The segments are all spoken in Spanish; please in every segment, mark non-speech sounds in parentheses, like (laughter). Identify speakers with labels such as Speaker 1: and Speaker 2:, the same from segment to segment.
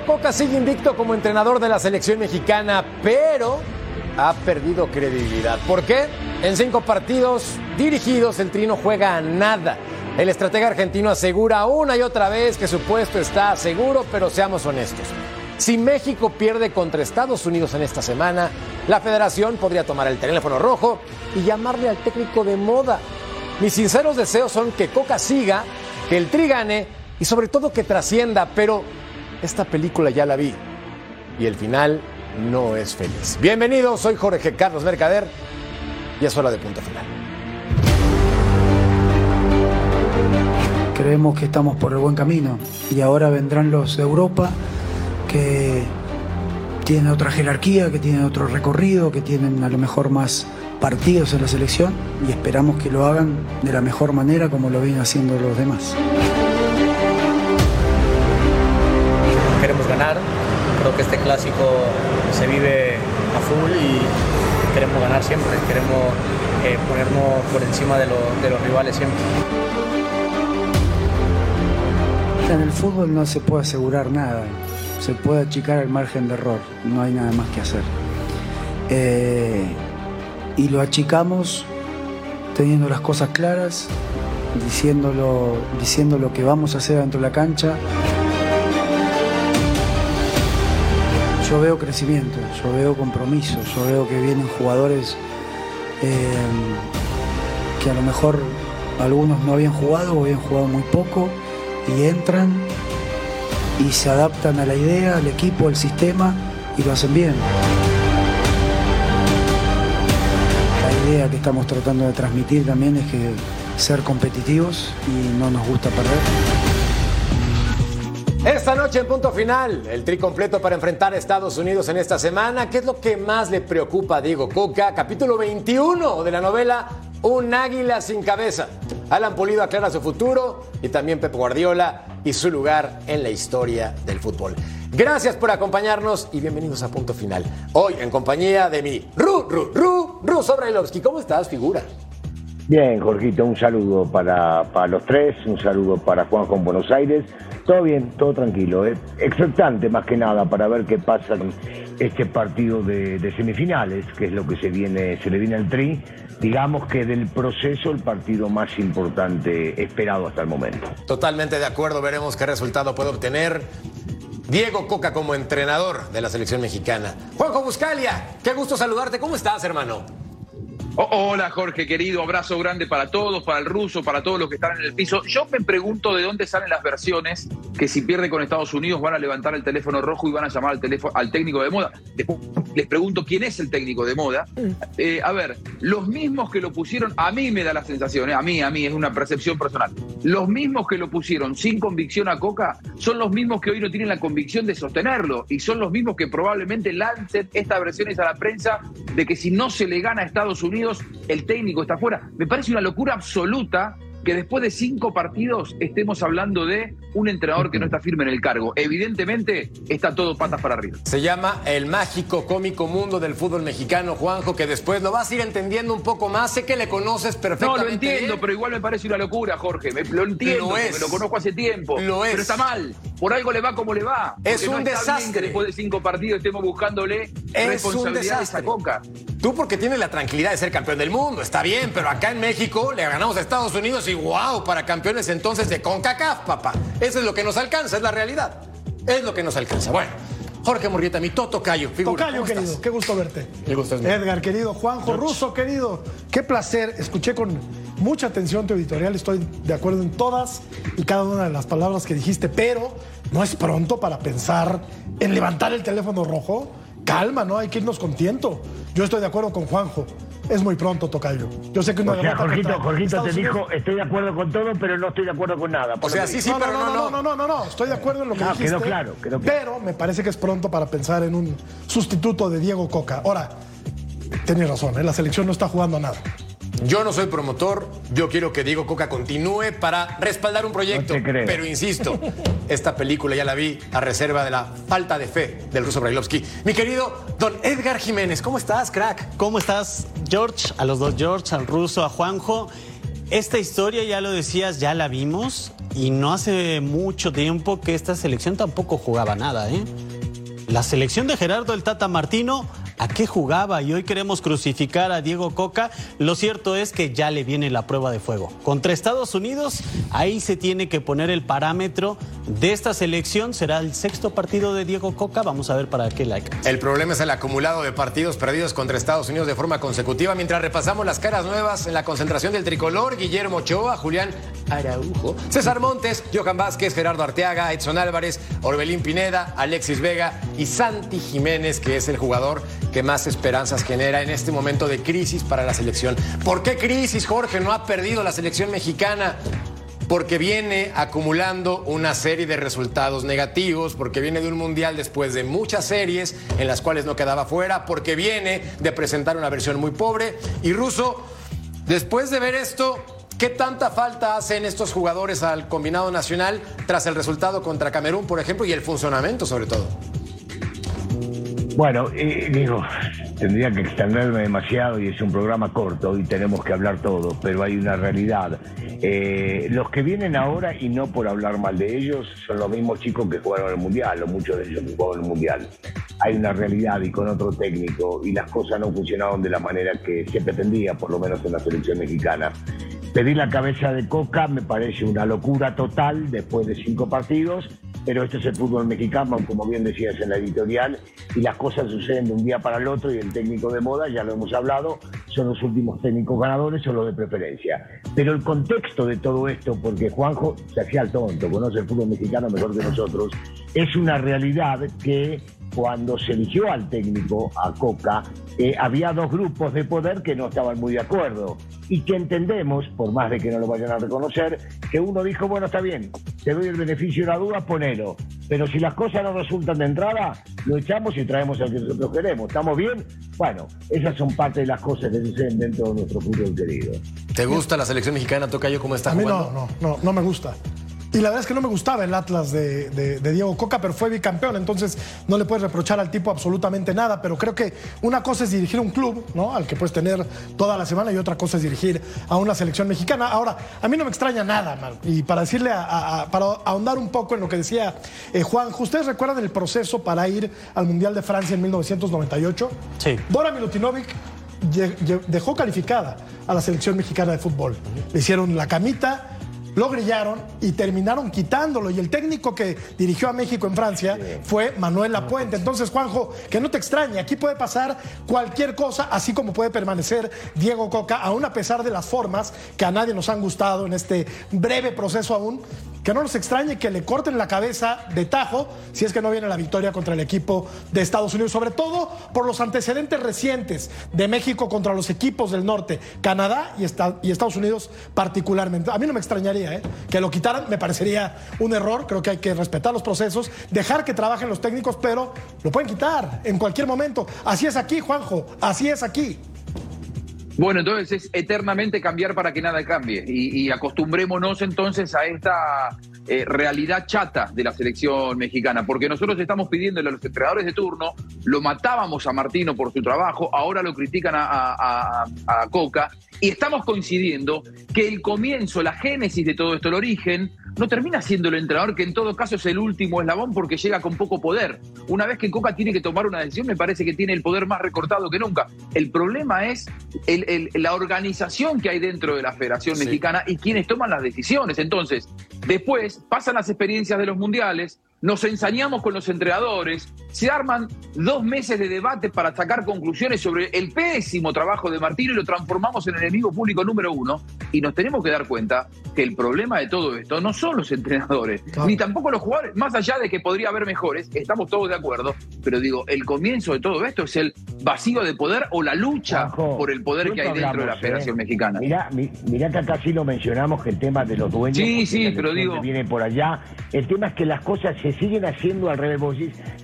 Speaker 1: Coca sigue invicto como entrenador de la selección mexicana, pero ha perdido credibilidad. ¿Por qué? En cinco partidos dirigidos, el Trino juega a nada. El estratega argentino asegura una y otra vez que su puesto está seguro, pero seamos honestos. Si México pierde contra Estados Unidos en esta semana, la federación podría tomar el teléfono rojo y llamarle al técnico de moda. Mis sinceros deseos son que Coca siga, que el Tri gane y sobre todo que trascienda, pero esta película ya la vi y el final no es feliz. Bienvenidos, soy Jorge Carlos Mercader y es hora de punto final.
Speaker 2: Creemos que estamos por el buen camino y ahora vendrán los de Europa que tienen otra jerarquía, que tienen otro recorrido, que tienen a lo mejor más partidos en la selección y esperamos que lo hagan de la mejor manera como lo vienen haciendo los demás.
Speaker 3: Creo que este clásico se vive a full y queremos ganar siempre, queremos eh, ponernos por encima de, lo- de los rivales siempre.
Speaker 2: En el fútbol no se puede asegurar nada, se puede achicar el margen de error, no hay nada más que hacer. Eh, y lo achicamos teniendo las cosas claras, diciéndolo, diciendo lo que vamos a hacer dentro de la cancha. Yo veo crecimiento, yo veo compromiso, yo veo que vienen jugadores eh, que a lo mejor algunos no habían jugado o habían jugado muy poco y entran y se adaptan a la idea, al equipo, al sistema y lo hacen bien. La idea que estamos tratando de transmitir también es que ser competitivos y no nos gusta perder.
Speaker 1: Esta noche en punto final, el tri completo para enfrentar a Estados Unidos en esta semana. ¿Qué es lo que más le preocupa a Diego Coca? Capítulo 21 de la novela Un águila sin cabeza. Alan Pulido aclara su futuro y también Pep Guardiola y su lugar en la historia del fútbol. Gracias por acompañarnos y bienvenidos a punto final. Hoy en compañía de mi Ru, Ru, Ru, Ru Sobrailovsky. ¿Cómo estás, figura?
Speaker 4: Bien, Jorgito, un saludo para, para los tres, un saludo para Juanjo en Buenos Aires. Todo bien, todo tranquilo. ¿eh? Expectante más que nada para ver qué pasa con este partido de, de semifinales, que es lo que se viene, se le viene al Tri. Digamos que del proceso el partido más importante esperado hasta el momento.
Speaker 1: Totalmente de acuerdo, veremos qué resultado puede obtener Diego Coca como entrenador de la selección mexicana. Juanjo Buscalia, qué gusto saludarte. ¿Cómo estás, hermano?
Speaker 5: Oh, hola Jorge, querido, abrazo grande para todos, para el ruso, para todos los que están en el piso. Yo me pregunto de dónde salen las versiones que si pierde con Estados Unidos van a levantar el teléfono rojo y van a llamar al, teléfono, al técnico de moda. Después les pregunto quién es el técnico de moda. Eh, a ver, los mismos que lo pusieron, a mí me da la sensación, eh, a mí, a mí, es una percepción personal. Los mismos que lo pusieron sin convicción a Coca son los mismos que hoy no tienen la convicción de sostenerlo y son los mismos que probablemente lancen estas versiones a la prensa de que si no se le gana a Estados Unidos, el técnico está fuera. Me parece una locura absoluta que después de cinco partidos estemos hablando de un entrenador que no está firme en el cargo. Evidentemente está todo patas para arriba.
Speaker 1: Se llama el mágico cómico mundo del fútbol mexicano, Juanjo, que después lo vas a ir entendiendo un poco más. Sé que le conoces
Speaker 5: No,
Speaker 1: perfectamente.
Speaker 5: lo entiendo, pero igual me parece una locura, Jorge. Me- lo entiendo,
Speaker 1: Lo es.
Speaker 5: lo conozco hace tiempo.
Speaker 1: Lo es.
Speaker 5: Pero está mal. Por algo le va como le va.
Speaker 1: Es un
Speaker 5: no
Speaker 1: desastre.
Speaker 5: que después de cinco partidos estemos buscándole
Speaker 1: Es
Speaker 5: responsabilidad a esa coca.
Speaker 1: Tú porque tienes la tranquilidad de ser campeón del mundo, está bien, pero acá en México le ganamos a Estados Unidos y wow, para campeones entonces de CONCACAF, papá. Eso es lo que nos alcanza, es la realidad. Es lo que nos alcanza. Bueno, Jorge Murrieta, mi Toto Cayo, figura.
Speaker 6: Tocayo,
Speaker 1: ¿cómo
Speaker 6: querido,
Speaker 1: estás?
Speaker 6: qué gusto verte.
Speaker 1: El gusto es mío.
Speaker 6: Edgar, querido, Juanjo, Russo, querido, qué placer. Escuché con mucha atención tu editorial, estoy de acuerdo en todas y cada una de las palabras que dijiste, pero no es pronto para pensar en levantar el teléfono rojo. Calma, ¿no? Hay que irnos con tiento. Yo estoy de acuerdo con Juanjo. Es muy pronto, Tocayo. Yo sé que una
Speaker 4: O sea, Jorgito, Jorgito
Speaker 6: Estados
Speaker 4: te
Speaker 6: Unidos-
Speaker 4: dijo, estoy de acuerdo con todo, pero no estoy de acuerdo con nada.
Speaker 1: O sea, sí, sí,
Speaker 6: no,
Speaker 1: pero
Speaker 6: no,
Speaker 1: no,
Speaker 6: no, no, no, no, no, estoy de acuerdo en lo que
Speaker 4: Ah,
Speaker 6: dijiste.
Speaker 4: quedó claro, quedó claro.
Speaker 6: Pero me parece que es pronto para pensar en un sustituto de Diego Coca. Ahora, tienes razón, ¿eh? la selección no está jugando a nada.
Speaker 1: Yo no soy promotor, yo quiero que Diego Coca continúe para respaldar un proyecto.
Speaker 4: No.
Speaker 1: Pero insisto, esta película ya la vi a reserva de la falta de fe del ruso Brailovsky. Mi querido don Edgar Jiménez, ¿cómo estás, crack?
Speaker 7: ¿Cómo estás, George? A los dos George, al ruso, a Juanjo. Esta historia, ya lo decías, ya la vimos. y no hace mucho tiempo que esta selección tampoco jugaba nada, ¿eh? La selección de Gerardo el Tata Martino a qué jugaba y hoy queremos crucificar a Diego Coca, lo cierto es que ya le viene la prueba de fuego. Contra Estados Unidos, ahí se tiene que poner el parámetro de esta selección. Será el sexto partido de Diego Coca. Vamos a ver para qué la
Speaker 1: El problema es el acumulado de partidos perdidos contra Estados Unidos de forma consecutiva. Mientras repasamos las caras nuevas en la concentración del tricolor, Guillermo Ochoa, Julián Araujo, César Montes, Johan Vázquez, Gerardo Arteaga, Edson Álvarez, Orbelín Pineda, Alexis Vega y Santi Jiménez, que es el jugador que más esperanzas genera en este momento de crisis para la selección. ¿Por qué crisis, Jorge? No ha perdido la selección mexicana porque viene acumulando una serie de resultados negativos, porque viene de un mundial después de muchas series en las cuales no quedaba fuera, porque viene de presentar una versión muy pobre. Y Russo, después de ver esto, ¿qué tanta falta hacen estos jugadores al combinado nacional tras el resultado contra Camerún, por ejemplo, y el funcionamiento sobre todo?
Speaker 4: Bueno, eh, digo, tendría que extenderme demasiado y es un programa corto y tenemos que hablar todo, pero hay una realidad. Eh, los que vienen ahora, y no por hablar mal de ellos, son los mismos chicos que jugaron el Mundial, o muchos de ellos que jugaron el Mundial. Hay una realidad y con otro técnico, y las cosas no funcionaron de la manera que se pretendía, por lo menos en la selección mexicana. Pedir la cabeza de Coca me parece una locura total después de cinco partidos pero este es el fútbol mexicano, como bien decías en la editorial, y las cosas suceden de un día para el otro y el técnico de moda, ya lo hemos hablado, son los últimos técnicos ganadores o los de preferencia. Pero el contexto de todo esto, porque Juanjo se hacía el tonto, conoce el fútbol mexicano mejor que nosotros, es una realidad que cuando se eligió al técnico, a Coca, eh, había dos grupos de poder que no estaban muy de acuerdo y que entendemos, por más de que no lo vayan a reconocer, que uno dijo, bueno, está bien, te doy el beneficio de la duda, ponelo. Pero si las cosas no resultan de entrada, lo echamos y traemos al que nosotros queremos. ¿Estamos bien? Bueno, esas son parte de las cosas que suceden dentro de nuestro fútbol querido.
Speaker 1: ¿Te gusta la selección mexicana, Tocayo, cómo está
Speaker 6: a mí No, no, no, no me gusta. Y la verdad es que no me gustaba el Atlas de, Diego Coca, pero fue bicampeón, entonces no le puedes reprochar al tipo absolutamente nada. Pero creo que una cosa es dirigir un club, ¿no? Al que puedes tener toda la semana, y otra cosa es dirigir a una selección mexicana. Ahora, a mí no me extraña nada, man. Y para decirle, para ahondar un poco en lo que decía eh, Juan, ¿ustedes recuerdan el proceso para ir al Mundial de Francia en 1998?
Speaker 7: Sí.
Speaker 6: Dora Milutinovic dejó calificada a la selección mexicana de fútbol. Le hicieron la camita lo grillaron y terminaron quitándolo. Y el técnico que dirigió a México en Francia fue Manuel Lapuente. Entonces, Juanjo, que no te extrañe, aquí puede pasar cualquier cosa, así como puede permanecer Diego Coca, aún a pesar de las formas que a nadie nos han gustado en este breve proceso aún que no nos extrañe que le corten la cabeza de tajo si es que no viene la victoria contra el equipo de Estados Unidos, sobre todo por los antecedentes recientes de México contra los equipos del norte, Canadá y, Estados Unidos particularmente. A mí no me extrañaría ¿eh? que lo quitaran, me parecería un error, creo que hay que respetar los procesos, dejar que trabajen los técnicos, pero lo pueden quitar en cualquier momento. Así es aquí, Juanjo, así es aquí.
Speaker 5: Bueno, entonces es eternamente cambiar para que nada cambie. Y, acostumbrémonos entonces a esta eh, realidad chata de la selección mexicana, porque nosotros estamos pidiéndole a los entrenadores de turno, lo matábamos a Martino por su trabajo, ahora lo critican a, a Coca y estamos coincidiendo que el comienzo, la génesis de todo esto, el origen, no termina siendo el entrenador que en todo caso es el último eslabón porque llega con poco poder. Una vez que Coca tiene que tomar una decisión, me parece que tiene el poder más recortado que nunca. El problema es la organización que hay dentro de la Federación Mexicana y quienes toman las decisiones. Entonces, después pasan las experiencias de los mundiales, nos ensañamos con los entrenadores, se arman dos meses de debate para sacar conclusiones sobre el pésimo trabajo de Martino y lo transformamos en enemigo público número uno. Y nos tenemos que dar cuenta que el problema de todo esto no son los entrenadores, ni tampoco los jugadores, más allá de que podría haber mejores, estamos todos de acuerdo, pero digo, el comienzo de todo esto es el vacío de poder o la lucha por el poder que hay dentro de la Federación ¿eh? Mexicana.
Speaker 4: Mirá, mirá que acá sí lo mencionamos, que el tema de los dueños
Speaker 5: sí, sí, pero digo,
Speaker 4: viene por allá, el tema es que las cosas se siguen haciendo al revés,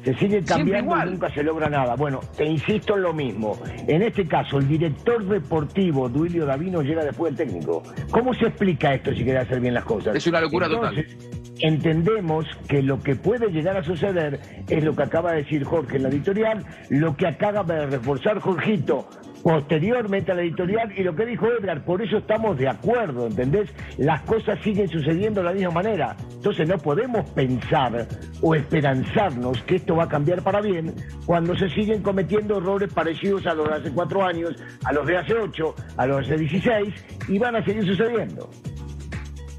Speaker 4: se sigue cambiando y nunca se logra nada. Bueno, te insisto en lo mismo. En este caso, el director deportivo, Duilio Davino, llega después del técnico. ¿Cómo se explica esto si quiere hacer bien las cosas?
Speaker 5: Es una locura total.
Speaker 4: Entendemos que lo que puede llegar a suceder es lo que acaba de decir Jorge en la editorial, lo que acaba de reforzar Jorgito, posteriormente a la editorial y lo que dijo Edgar, por eso estamos de acuerdo, ¿entendés? Las cosas siguen sucediendo de la misma manera. Entonces no podemos pensar o esperanzarnos que esto va a cambiar para bien cuando se siguen cometiendo errores parecidos a los de hace cuatro años, a los de hace ocho, a los de hace 16 y van a seguir sucediendo.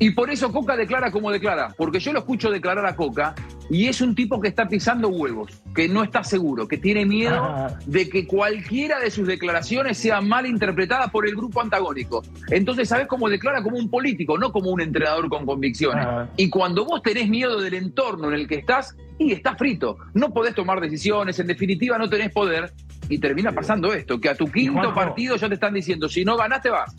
Speaker 5: Y por eso Coca declara como declara, porque yo lo escucho declarar a Coca y es un tipo que está pisando huevos, que no está seguro, que tiene miedo
Speaker 4: Ah.
Speaker 5: de que cualquiera de sus declaraciones sea mal interpretada por el grupo antagónico. Entonces, ¿sabes cómo declara? Como un político, no como un entrenador con convicciones.
Speaker 4: Ah.
Speaker 5: Y cuando vos tenés miedo del entorno en el que estás, y estás frito, no podés tomar decisiones, en definitiva no tenés poder, y termina pasando esto, que a tu quinto
Speaker 4: Juanjo.
Speaker 5: partido ya te están diciendo, si no ganás te vas.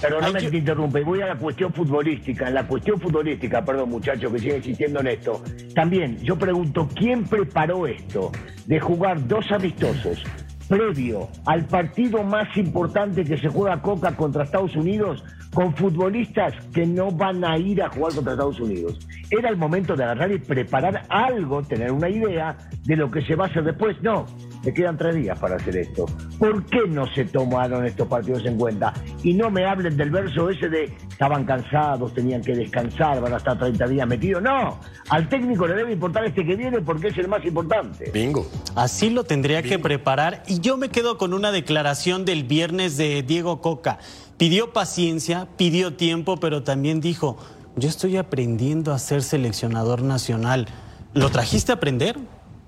Speaker 4: Perdóname
Speaker 7: Hay
Speaker 4: que
Speaker 7: que-
Speaker 4: te interrumpa y voy a la cuestión futbolística. En la cuestión futbolística, perdón muchachos que sigue insistiendo en esto. También yo pregunto, ¿quién preparó esto de jugar dos amistosos previo al partido más importante que se juega Coca contra Estados Unidos con futbolistas que no van a ir a jugar contra Estados Unidos? Era el momento de agarrar y preparar algo, tener una idea de lo que se va a hacer después. No, me quedan tres días para hacer esto. ¿Por qué no se tomaron estos partidos en cuenta? Y no me hablen del verso ese de estaban cansados, tenían que descansar, van a estar 30 días metidos. No, al técnico le debe importar este que viene porque es el más importante.
Speaker 1: Bingo.
Speaker 7: Así lo tendría que preparar. Y yo me quedo con una declaración del viernes de Diego Coca. Pidió paciencia, pidió tiempo, pero también dijo, yo estoy aprendiendo a ser seleccionador nacional. ¿Lo trajiste a aprender?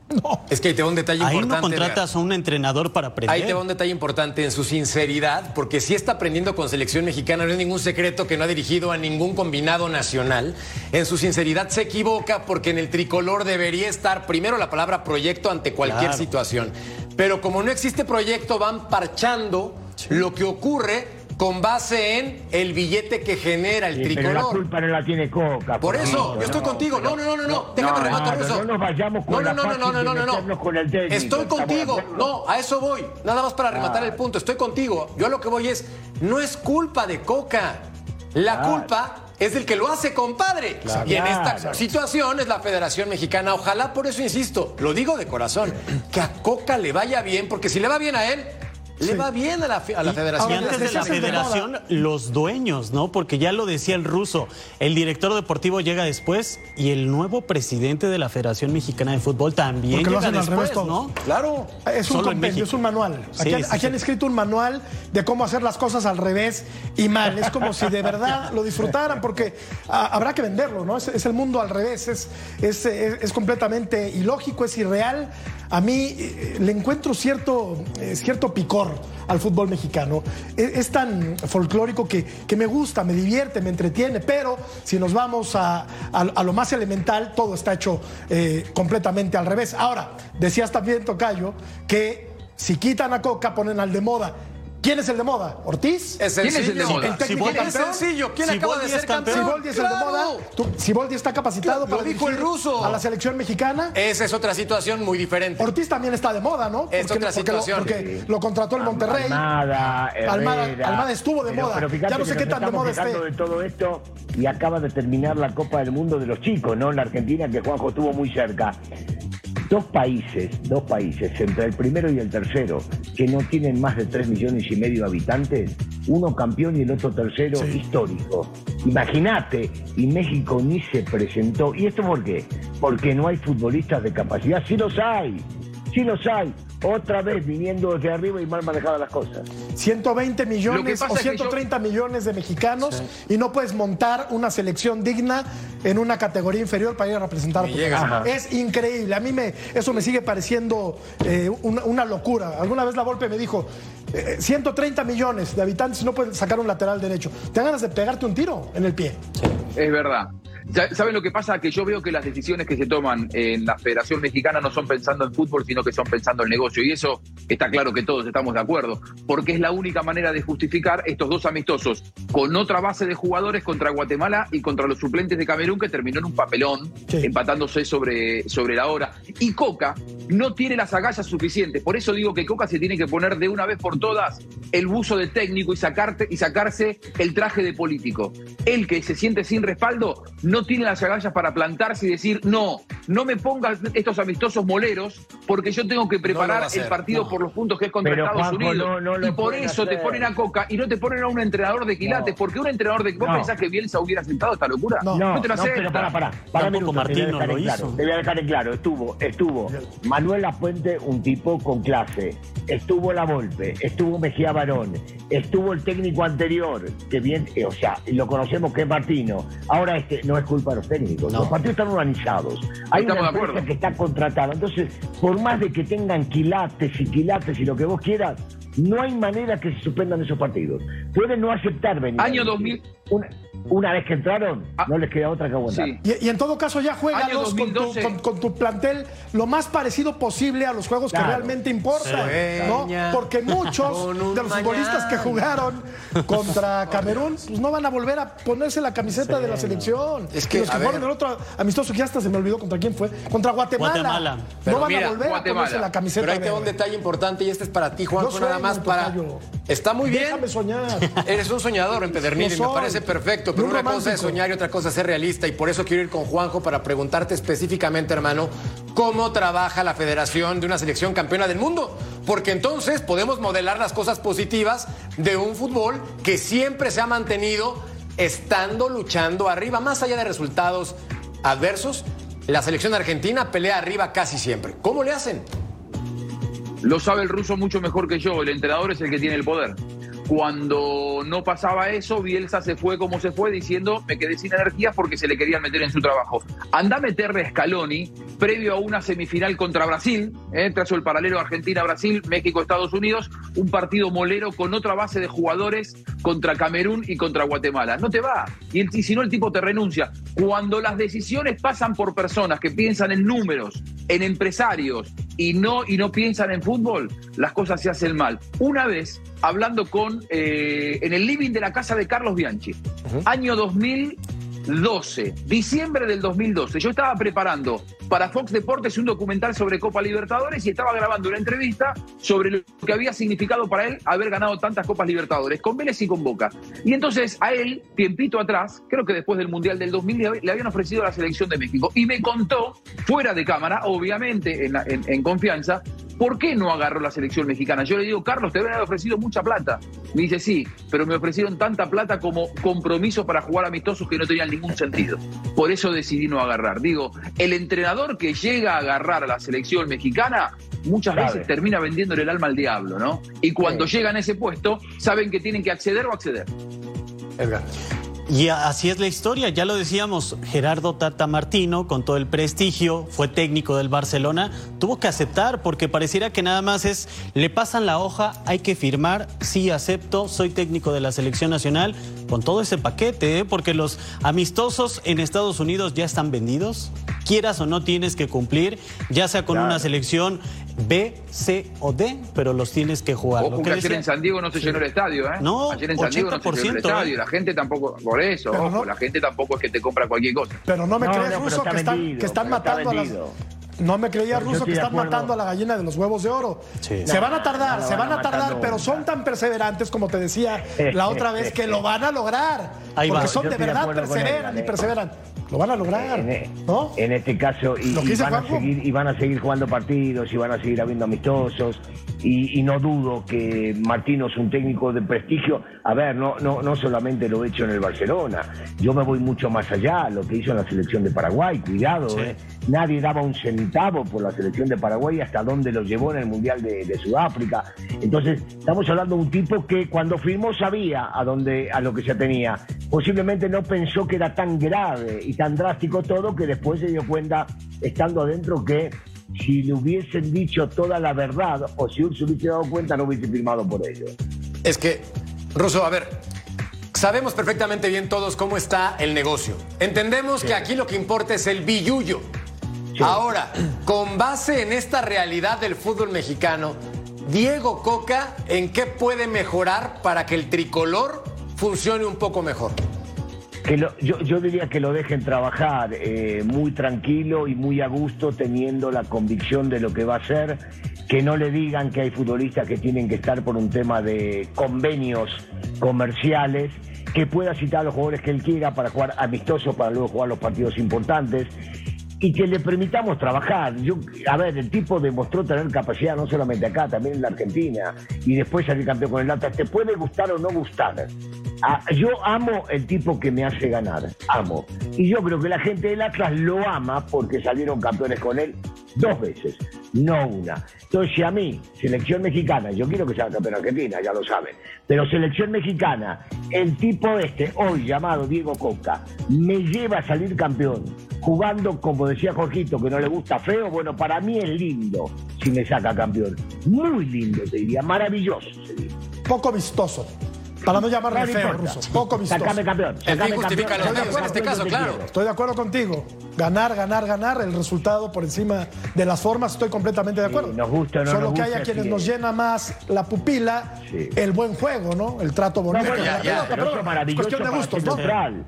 Speaker 7: (laughs)
Speaker 1: Es que ahí te va un detalle
Speaker 7: Ahí
Speaker 1: importante.
Speaker 7: no contratas a un entrenador para aprender.
Speaker 1: Ahí te va un detalle importante en su sinceridad, porque si está aprendiendo con selección mexicana, no es ningún secreto que no ha dirigido a ningún combinado nacional. En su sinceridad se equivoca porque en el tricolor debería estar primero la palabra proyecto ante cualquier
Speaker 7: Claro.
Speaker 1: situación. Pero como no existe proyecto, van parchando lo que ocurre con base en el billete que genera el
Speaker 4: Sí, pero la
Speaker 1: tricolor.
Speaker 4: culpa no la tiene Coca.
Speaker 1: Por eso, yo estoy contigo. No, no, no, no, no. Déjame
Speaker 4: no,
Speaker 1: rematar,
Speaker 4: no,
Speaker 1: Russo.
Speaker 4: no nos vayamos con
Speaker 1: no, no, no, no, no, no, no,
Speaker 4: con el técnico,
Speaker 1: Estoy
Speaker 4: ¿estamos de
Speaker 1: contigo. No, a eso voy. Nada más para rematar el punto. Estoy contigo. Yo a lo que voy es, no es culpa de Coca. La
Speaker 4: Claro.
Speaker 1: culpa es del que lo hace, compadre. Y en esta situación es la Federación Mexicana. Ojalá, por eso insisto, lo digo de corazón, que a Coca le vaya bien, porque si le va bien a él, le va bien a la, a la
Speaker 7: Y
Speaker 1: Federación.
Speaker 7: antes de la federación, los dueños, ¿no? Porque ya lo decía el ruso, el director deportivo llega después y el nuevo presidente de la Federación Mexicana de Fútbol también
Speaker 6: Porque lo
Speaker 7: llega después. ¿no?
Speaker 1: Claro.
Speaker 6: Es un compendio, es un manual. Aquí, han,
Speaker 7: sí,
Speaker 6: aquí
Speaker 7: sí.
Speaker 6: han escrito un manual de cómo hacer las cosas al revés y mal. Es como si de verdad lo disfrutaran, porque ah, habrá que venderlo, ¿no? Es, es el mundo al revés, es, es, es- es completamente ilógico, es irreal. A mí eh, le encuentro cierto, eh, cierto picor al fútbol mexicano. Es, es tan folclórico que, que me gusta, me divierte, me entretiene, pero si nos vamos a, a- lo más elemental, todo está hecho eh, completamente al revés. Ahora, decías también, Tocayo, que si quitan a Coca, ponen al de moda. ¿Quién es el de moda? ¿Ortiz?
Speaker 1: Es
Speaker 5: ¿Quién es el de moda?
Speaker 6: ¿El técnico
Speaker 1: ¿Quién es
Speaker 6: campeón?
Speaker 1: sencillo? ¿Quién
Speaker 7: Siboldi
Speaker 1: acaba de ser campeón?
Speaker 7: campeón.
Speaker 6: Siboldi es el de
Speaker 1: ¡Claro!
Speaker 6: moda. ¿Tú- ¿Siboldi está capacitado
Speaker 1: Lo
Speaker 6: para
Speaker 1: dijo el
Speaker 6: dirigir
Speaker 1: ruso.
Speaker 6: a la selección mexicana?
Speaker 1: Esa es otra situación muy diferente.
Speaker 6: Ortiz también está de moda, ¿no?
Speaker 1: Es otra
Speaker 6: lo,
Speaker 1: situación.
Speaker 6: porque lo contrató el Monterrey.
Speaker 4: Almada,
Speaker 6: Almada-
Speaker 4: Herrera.
Speaker 6: Almada estuvo de
Speaker 4: Pero-
Speaker 6: moda.
Speaker 4: pero fíjate
Speaker 6: Ya no sé qué tan de moda esté.
Speaker 4: de todo esto y acaba de terminar la Copa del Mundo de los chicos, ¿no? La Argentina, que Juanjo estuvo muy cerca. Dos países, dos países, entre el primero y el tercero, que no tienen más de 3 millones y medio de habitantes, uno campeón y el otro tercero histórico. Imagínate, y México ni se presentó. ¿Y esto por qué? Porque no hay futbolistas de capacidad. Sí los hay, sí los hay. Otra vez viniendo desde arriba y mal manejadas las cosas.
Speaker 6: 120
Speaker 5: Lo que
Speaker 6: millones o
Speaker 5: es que
Speaker 6: 130 millones de mexicanos y no puedes montar una selección digna en una categoría inferior para ir a representar a tu
Speaker 1: llega.
Speaker 6: Es increíble. A mí me, eso me sigue pareciendo eh, una, una locura. Alguna vez la Volpe me dijo, eh, 130 millones de habitantes y no puedes sacar un lateral derecho. Te dan ganas de pegarte un tiro en el pie.
Speaker 5: Es verdad. Sa- ¿Saben lo que pasa? Que yo veo que las decisiones que se toman en la Federación Mexicana no son pensando en fútbol, sino que son pensando en negocio. Y eso está claro que todos estamos de acuerdo, porque es la única manera de justificar estos dos amistosos con otra base de jugadores contra Guatemala y contra los suplentes de Camerún, que terminó en un papelón,
Speaker 6: Sí.
Speaker 5: empatándose sobre, sobre la hora. Y Coca no tiene las agallas suficientes. Por eso digo que Coca se tiene que poner de una vez por todas el buzo de técnico y, sacarte, y sacarse el traje de político. Él que se siente sin respaldo no tiene las agallas para plantarse y decir, no, no me pongas estos amistosos moleros porque yo tengo que preparar
Speaker 1: hacer,
Speaker 5: el partido
Speaker 1: no.
Speaker 5: por los puntos que es contra
Speaker 4: Pero,
Speaker 5: Estados
Speaker 4: Juanjo,
Speaker 5: Unidos.
Speaker 4: no- no
Speaker 5: y por eso te ponen a Coca y no te ponen a un entrenador de quilates,
Speaker 4: No.
Speaker 5: porque un entrenador de... ¿Vos
Speaker 4: No.
Speaker 5: pensás que Bielsa hubiera aceptado esta locura?
Speaker 6: No.
Speaker 4: No,
Speaker 5: te lo
Speaker 4: no,
Speaker 5: acepta.
Speaker 4: pero para, para. para
Speaker 7: Tampoco
Speaker 4: minutos,
Speaker 7: Martino
Speaker 4: te voy a dejar
Speaker 7: lo
Speaker 4: en claro,
Speaker 7: hizo.
Speaker 4: Te voy a dejar en claro. Estuvo, estuvo Manuel Lafuente, un tipo con clase. Estuvo La Volpe, estuvo Mejía Barón, estuvo el técnico anterior, que bien, eh, o sea, lo conocemos que es Martino. Ahora este no es culpa de los técnicos.
Speaker 7: No.
Speaker 4: Los partidos están organizados. Hay
Speaker 5: Estamos
Speaker 4: una empresa que está contratada. Entonces, por más de que tengan quilates y quilates y lo que vos quieras, no hay manera que se suspendan esos partidos. Pueden no aceptar venir.
Speaker 5: Año
Speaker 4: a dirigir.
Speaker 5: 2000.
Speaker 4: Una, una vez que entraron,
Speaker 5: Ah.
Speaker 4: no les queda otra que aguantar.
Speaker 5: Sí.
Speaker 6: Y, y en todo caso ya juega con tu,
Speaker 5: 2012.
Speaker 6: con, con tu plantel lo más parecido posible a los juegos que realmente importan, Porque muchos (laughs) de los futbolistas que jugaron contra Camerún pues no van a volver a ponerse la camiseta de la selección.
Speaker 1: Es que,
Speaker 6: Y los que
Speaker 1: ver.
Speaker 6: el otro amistoso que ya hasta se me olvidó contra quién fue, contra Guatemala.
Speaker 7: Guatemala.
Speaker 6: No van
Speaker 1: mira,
Speaker 6: a volver
Speaker 5: Guatemala.
Speaker 6: a ponerse la camiseta.
Speaker 1: Pero ahí te un detalle importante y este es para ti, Juanjo, nada más para... Está muy bien.
Speaker 6: Déjame soñar. (laughs)
Speaker 1: Eres un soñador, empedernido, y me parece perfecto, pero
Speaker 6: un
Speaker 1: una cosa es soñar y otra cosa es ser realista, y por eso quiero ir con Juanjo para preguntarte específicamente, hermano, cómo trabaja la federación de una selección campeona del mundo, porque entonces podemos modelar las cosas positivas de un fútbol que siempre se ha mantenido estando luchando arriba, más allá de resultados adversos. La selección argentina pelea arriba casi siempre. ¿Cómo le hacen?
Speaker 5: Lo sabe el ruso mucho mejor que yo. El entrenador es el que tiene el poder. Cuando no pasaba eso, Bielsa se fue como se fue diciendo me quedé sin energías porque se le querían meter en su trabajo. Anda a meterle a Scaloni previo a una semifinal contra Brasil, eh, el paralelo Argentina-Brasil, México-Estados Unidos, un partido molero con otra base de jugadores contra Camerún y contra Guatemala. No te va. Y, y si no, el tipo te renuncia. Cuando las decisiones pasan por personas que piensan en números, en empresarios y no, y no piensan en fútbol, las cosas se hacen mal. Una vez, hablando con eh, en el living de la casa de Carlos Bianchi, año 2012, diciembre del 2012, yo estaba preparando para Fox Deportes un documental sobre Copa Libertadores y estaba grabando una entrevista sobre lo que había significado para él haber ganado tantas Copas Libertadores, con Vélez y con Boca. Y entonces a él, tiempito atrás, creo que después del Mundial del 2000, le- habían ofrecido la selección de México. Y me contó, fuera de cámara, obviamente en confianza, ¿por qué no agarró la selección mexicana? Yo le digo, Carlos, te habían ofrecido mucha plata. Me dice, sí, pero me ofrecieron tanta plata como compromiso para jugar amistosos que no tenían ningún sentido. Por eso decidí no agarrar. Digo, el entrenador que llega a agarrar a la selección mexicana muchas
Speaker 4: Sabe.
Speaker 5: veces termina vendiéndole el alma al diablo, ¿no? Y cuando llegan a ese puesto, saben que tienen que acceder o acceder.
Speaker 1: Edgar.
Speaker 7: Y a- así es la historia, ya lo decíamos, Gerardo Tata Martino, con todo el prestigio, fue técnico del Barcelona, tuvo que aceptar porque pareciera que nada más es, le pasan la hoja, hay que firmar, sí acepto, soy técnico de la selección nacional, con todo ese paquete, ¿eh? porque los amistosos en Estados Unidos ya están vendidos, quieras o no tienes que cumplir, ya sea con
Speaker 4: Claro.
Speaker 7: una selección B, C o D, pero los tienes que jugar.
Speaker 5: Ojo
Speaker 7: que
Speaker 5: que ayer en San Diego no se llenó el estadio, ¿eh?
Speaker 7: No,
Speaker 5: ayer en San Diego no se llenó el
Speaker 7: 80%,
Speaker 5: estadio.
Speaker 7: ¿eh?
Speaker 5: La gente tampoco, por eso,
Speaker 6: Pero
Speaker 5: ojo,
Speaker 6: no-
Speaker 5: la gente tampoco es que te compra cualquier cosa.
Speaker 6: Pero no me
Speaker 4: No,
Speaker 6: crees,
Speaker 4: no,
Speaker 6: Ruso,
Speaker 4: está
Speaker 6: que están,
Speaker 4: vendido,
Speaker 6: que están
Speaker 4: pero está
Speaker 6: matando a las. No me creía, Ruso, que
Speaker 4: de
Speaker 6: están matando a la gallina de los huevos de oro.
Speaker 7: Sí.
Speaker 6: Se van a tardar,
Speaker 4: No, no
Speaker 6: se
Speaker 4: van
Speaker 6: van
Speaker 4: a
Speaker 6: tardar, pero
Speaker 4: nunca.
Speaker 6: son tan perseverantes, como te decía la otra vez, que lo van a lograr.
Speaker 7: Ahí
Speaker 6: porque
Speaker 7: va.
Speaker 6: son
Speaker 4: Yo
Speaker 6: de
Speaker 4: de
Speaker 6: verdad,
Speaker 4: con
Speaker 6: perseveran
Speaker 4: él,
Speaker 6: y
Speaker 4: eh.
Speaker 6: perseveran. Lo van a lograr.
Speaker 4: En, e-
Speaker 6: ¿No?
Speaker 4: en este caso, y, van a seguir, y van a seguir jugando partidos, y van a seguir habiendo amistosos, y, y no dudo que Martino es un técnico de prestigio. A ver, no, no, no solamente lo he hecho en el Barcelona, yo me voy mucho más allá, lo que hizo en la selección de Paraguay, cuidado,
Speaker 7: Sí.
Speaker 4: eh. Nadie daba un centavo por la selección de Paraguay hasta donde lo llevó en el Mundial de, de Sudáfrica. Entonces, estamos hablando de un tipo que cuando firmó sabía a dónde, a lo que se tenía. Posiblemente no pensó que era tan grave y tan drástico todo que después se dio cuenta, estando adentro, que si le hubiesen dicho toda la verdad o si él se hubiese dado cuenta, no hubiese firmado por ello.
Speaker 1: Es que, Russo, a ver, sabemos perfectamente bien todos cómo está el negocio. Entendemos que aquí lo que importa es el Ahora, con base en esta realidad del fútbol mexicano, Diego Coca, ¿en qué puede mejorar para que el tricolor funcione un poco mejor?
Speaker 4: Que lo- yo, yo diría que lo dejen trabajar eh, muy tranquilo y muy a gusto, teniendo la convicción de lo que va a hacer. Que no le digan que hay futbolistas que tienen que estar por un tema de convenios comerciales. Que pueda citar a los jugadores que él quiera para jugar amistosos, para luego jugar los partidos importantes. Y que le permitamos trabajar. Yo, a ver, el tipo demostró tener capacidad no solamente acá, también en la Argentina, y después salir campeón con el Atlas. Te puede gustar o no gustar. Ah, yo amo el tipo que me hace ganar, amo. Y yo creo que la gente del Atlas lo ama porque salieron campeones con él dos veces, no una. Entonces, si a mí, selección mexicana, yo quiero que sea campeón argentina, ya lo saben, pero selección mexicana, el tipo este, hoy llamado Diego Coca, me lleva a salir campeón, jugando, como decía Jorgito, que no le gusta feo, bueno, para mí es lindo si me saca campeón. Muy lindo, te diría, maravilloso sería.
Speaker 6: Poco vistoso. Para no llamarle feo,
Speaker 4: importa.
Speaker 6: ruso. Poco vistoso.
Speaker 4: Sacame campeón.
Speaker 1: El fin
Speaker 4: sacame
Speaker 1: justifica
Speaker 4: campeón,
Speaker 1: los medios en este caso, claro.
Speaker 6: Estoy de acuerdo contigo. Ganar, ganar, ganar, el resultado por encima de las formas, estoy completamente de acuerdo.
Speaker 4: nos gusta no
Speaker 6: Solo
Speaker 4: nos
Speaker 6: que
Speaker 4: gusta,
Speaker 6: hay a quienes
Speaker 4: sí
Speaker 6: nos llena más la pupila,
Speaker 4: Sí.
Speaker 6: el buen juego, ¿no? El trato bonito.
Speaker 4: No, bueno,
Speaker 1: ya,
Speaker 6: la
Speaker 1: ya,
Speaker 6: pelota,
Speaker 4: pero eso es maravilloso
Speaker 6: cuestión de gustos, ¿no?
Speaker 4: neutral.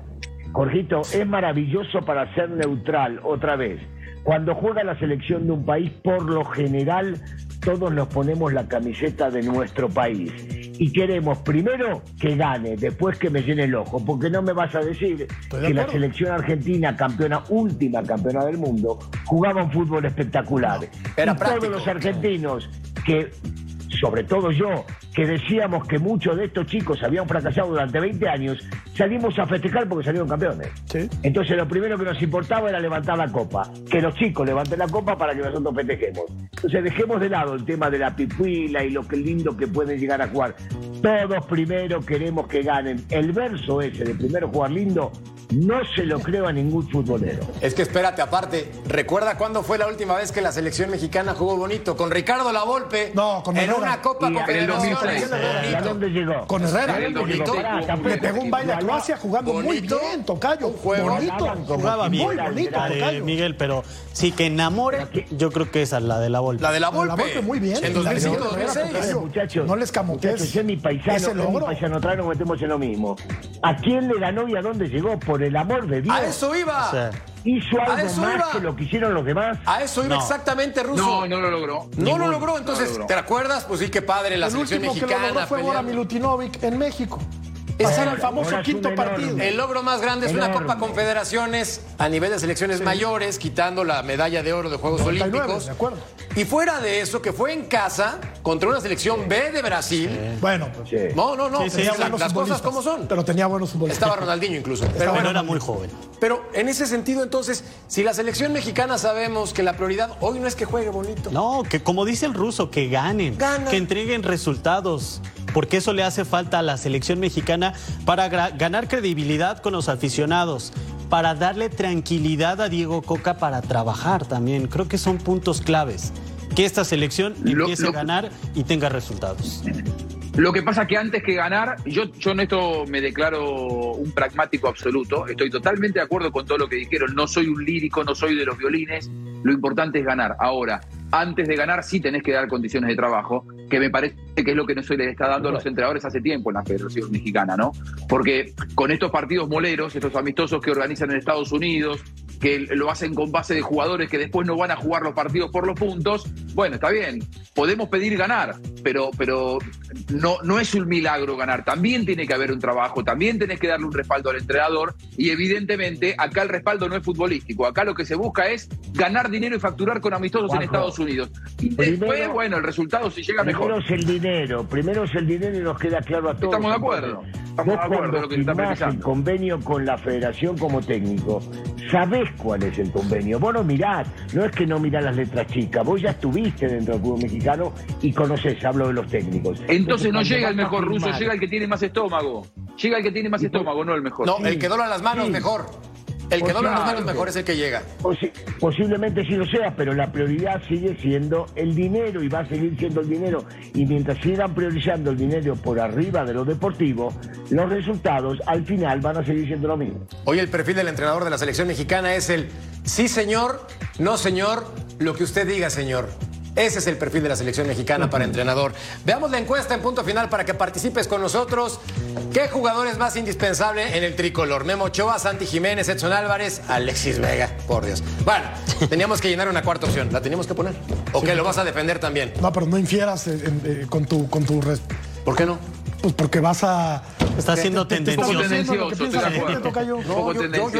Speaker 4: Jorgito, es maravilloso para ser neutral, otra vez. Cuando juega la selección de un país, por lo general, todos nos ponemos la camiseta de nuestro país. Y queremos primero que gane, después que me llene el ojo, porque no me vas a decir
Speaker 6: de
Speaker 4: que la selección argentina, campeona, última campeona del mundo, jugaba un fútbol espectacular.
Speaker 1: era
Speaker 4: y
Speaker 1: práctico.
Speaker 4: todos los argentinos que sobre todo yo, que decíamos que muchos de estos chicos habían fracasado durante 20 años, salimos a festejar porque salieron campeones.
Speaker 6: Sí.
Speaker 4: Entonces lo primero que nos importaba era levantar la copa, que los chicos levanten la copa para que nosotros festejemos. Entonces dejemos de lado el tema de la pipuila y lo que lindo que pueden llegar a jugar. Todos primero queremos que ganen. El verso ese de primero jugar lindo no se lo creo a ningún futbolero.
Speaker 1: Es que espérate, aparte, ¿recuerda cuándo fue la última vez que la selección mexicana jugó bonito? Con Ricardo Lavolpe.
Speaker 6: No, con
Speaker 1: En
Speaker 6: Herrera.
Speaker 1: una Copa
Speaker 4: Y en el
Speaker 1: Confederaciones.
Speaker 5: 2006.
Speaker 4: ¿Y a dónde llegó?
Speaker 6: Con Herrera.
Speaker 4: ¿A dónde
Speaker 1: Bonito.
Speaker 6: Le pegó un baile a Croacia jugando muy bien, Tocayo.
Speaker 1: Un juego.
Speaker 6: bonito.
Speaker 7: Jugaba bien.
Speaker 6: Muy bonito,
Speaker 7: La de
Speaker 6: Tocayo.
Speaker 7: Miguel, pero sí que enamore, yo creo que esa es la de la Volpe.
Speaker 1: La de la
Speaker 6: La
Speaker 1: Volpe.
Speaker 6: Muy bien.
Speaker 1: En
Speaker 6: La de
Speaker 1: 2005,
Speaker 6: Herrera,
Speaker 1: 2006.
Speaker 6: Tocayo.
Speaker 4: Muchachos,
Speaker 6: No les camotees
Speaker 4: es mi paisano, es mi paisano, otra vez nos metemos en lo mismo. ¿A quién le ganó y a dónde llegó? Por el amor de Dios.
Speaker 1: A eso iba.
Speaker 7: O sea,
Speaker 4: ¿Hizo
Speaker 1: a
Speaker 4: algo
Speaker 1: eso
Speaker 4: más
Speaker 1: iba.
Speaker 4: que lo que hicieron los demás?
Speaker 1: A eso iba
Speaker 7: No.
Speaker 1: exactamente, Ruso.
Speaker 5: No, no lo logró.
Speaker 1: No lo logró,
Speaker 5: No
Speaker 1: entonces,
Speaker 5: lo logró.
Speaker 1: ¿te acuerdas? Pues sí, qué padre la
Speaker 6: El
Speaker 1: selección
Speaker 6: último que lo
Speaker 1: mexicana.
Speaker 6: logró fue
Speaker 1: peleando.
Speaker 6: Milutinovic en México.
Speaker 1: Ese era
Speaker 6: el famoso quinto
Speaker 4: enorme.
Speaker 6: partido.
Speaker 1: El logro más grande es una
Speaker 4: Enorme.
Speaker 1: Copa Confederaciones a nivel de selecciones mayores, quitando la medalla de oro de Juegos
Speaker 6: 99,
Speaker 1: Olímpicos.
Speaker 6: de acuerdo.
Speaker 1: Y fuera de eso, que fue en casa contra una selección B de Brasil.
Speaker 6: Bueno, pues,
Speaker 4: Sí.
Speaker 1: No, no, no.
Speaker 7: Sí, sí,
Speaker 1: la-
Speaker 7: buenos
Speaker 1: las cosas como son.
Speaker 6: Pero tenía buenos futbolistas.
Speaker 1: Estaba Ronaldinho incluso. Pero,
Speaker 7: pero
Speaker 1: bueno,
Speaker 7: era muy joven.
Speaker 1: pero en ese sentido, entonces, si la selección mexicana sabemos que la prioridad hoy no es que juegue bonito.
Speaker 7: No, que como dice el ruso, que ganen,
Speaker 1: Ganan.
Speaker 7: que entreguen resultados, porque eso le hace falta a la selección mexicana para ganar credibilidad con los aficionados, para darle tranquilidad a Diego Coca para trabajar también. Creo que son puntos claves. Que esta selección
Speaker 5: Lo-
Speaker 7: empiece
Speaker 5: lo-
Speaker 7: a ganar y tenga resultados.
Speaker 5: Lo que pasa que antes que ganar, yo, yo en esto me declaro un pragmático absoluto. Estoy totalmente de acuerdo con todo lo que dijeron. No soy un lírico, no soy de los violines. Lo importante es ganar. Ahora, antes de ganar sí tenés que dar condiciones de trabajo, que me parece que es lo que no se les está dando a los entrenadores hace tiempo en la Federación Mexicana, ¿no? Porque con estos partidos moleros, estos amistosos que organizan en Estados Unidos, que lo hacen con base de jugadores que después no van a jugar los partidos por los puntos, bueno, está bien, podemos pedir ganar, pero, pero no, no es un milagro ganar, también tiene que haber un trabajo, también tenés que darle un respaldo al entrenador y evidentemente acá el respaldo no es futbolístico, acá lo que se busca es ganar dinero y facturar con amistosos en Estados Unidos. Y después,
Speaker 4: primero-
Speaker 5: bueno, el resultado si llega
Speaker 4: Primero
Speaker 5: mejor.
Speaker 4: es el dinero, primero es el dinero y nos queda claro a todos.
Speaker 5: Estamos de acuerdo. Estamos de acuerdo en lo que está
Speaker 4: el convenio con la federación como técnico, sabés cuál es el convenio. Vos no mirás, no es que no mirás las letras chicas, vos ya estuviste dentro del fútbol mexicano y conocés, hablo de los técnicos.
Speaker 5: Entonces no llega el mejor ruso, llega el que tiene más estómago. Llega el que tiene más estómago, no el mejor.
Speaker 1: No,
Speaker 4: Sí,
Speaker 1: el que dobla las manos
Speaker 4: sí.
Speaker 1: mejor. El que las manos
Speaker 4: Posiblemente.
Speaker 1: mejor es el que llega.
Speaker 4: Posi- posiblemente sí lo sea, pero la prioridad sigue siendo el dinero y va a seguir siendo el dinero. Y mientras sigan priorizando el dinero por arriba de lo deportivo, los resultados al final van a seguir siendo lo mismo.
Speaker 1: Hoy el perfil del entrenador de la selección mexicana es el sí señor, no señor, lo que usted diga señor. Ese es el perfil de la selección mexicana para entrenador. Veamos la encuesta en punto final para que participes con nosotros. ¿Qué jugador es más indispensable en el tricolor? Memo Ochoa, Santi Jiménez, Edson Álvarez, Alexis Vega. Por Dios. Bueno, (laughs) teníamos que llenar una cuarta opción. ¿La teníamos que poner? ¿O que lo vas a defender también?
Speaker 6: No, pero no infieras eh, eh, con tu, con tu res-
Speaker 1: ¿Por qué no?
Speaker 6: Pues porque vas a
Speaker 7: Está siendo
Speaker 6: Te- te- te
Speaker 7: tendencioso.
Speaker 6: lo
Speaker 1: yo,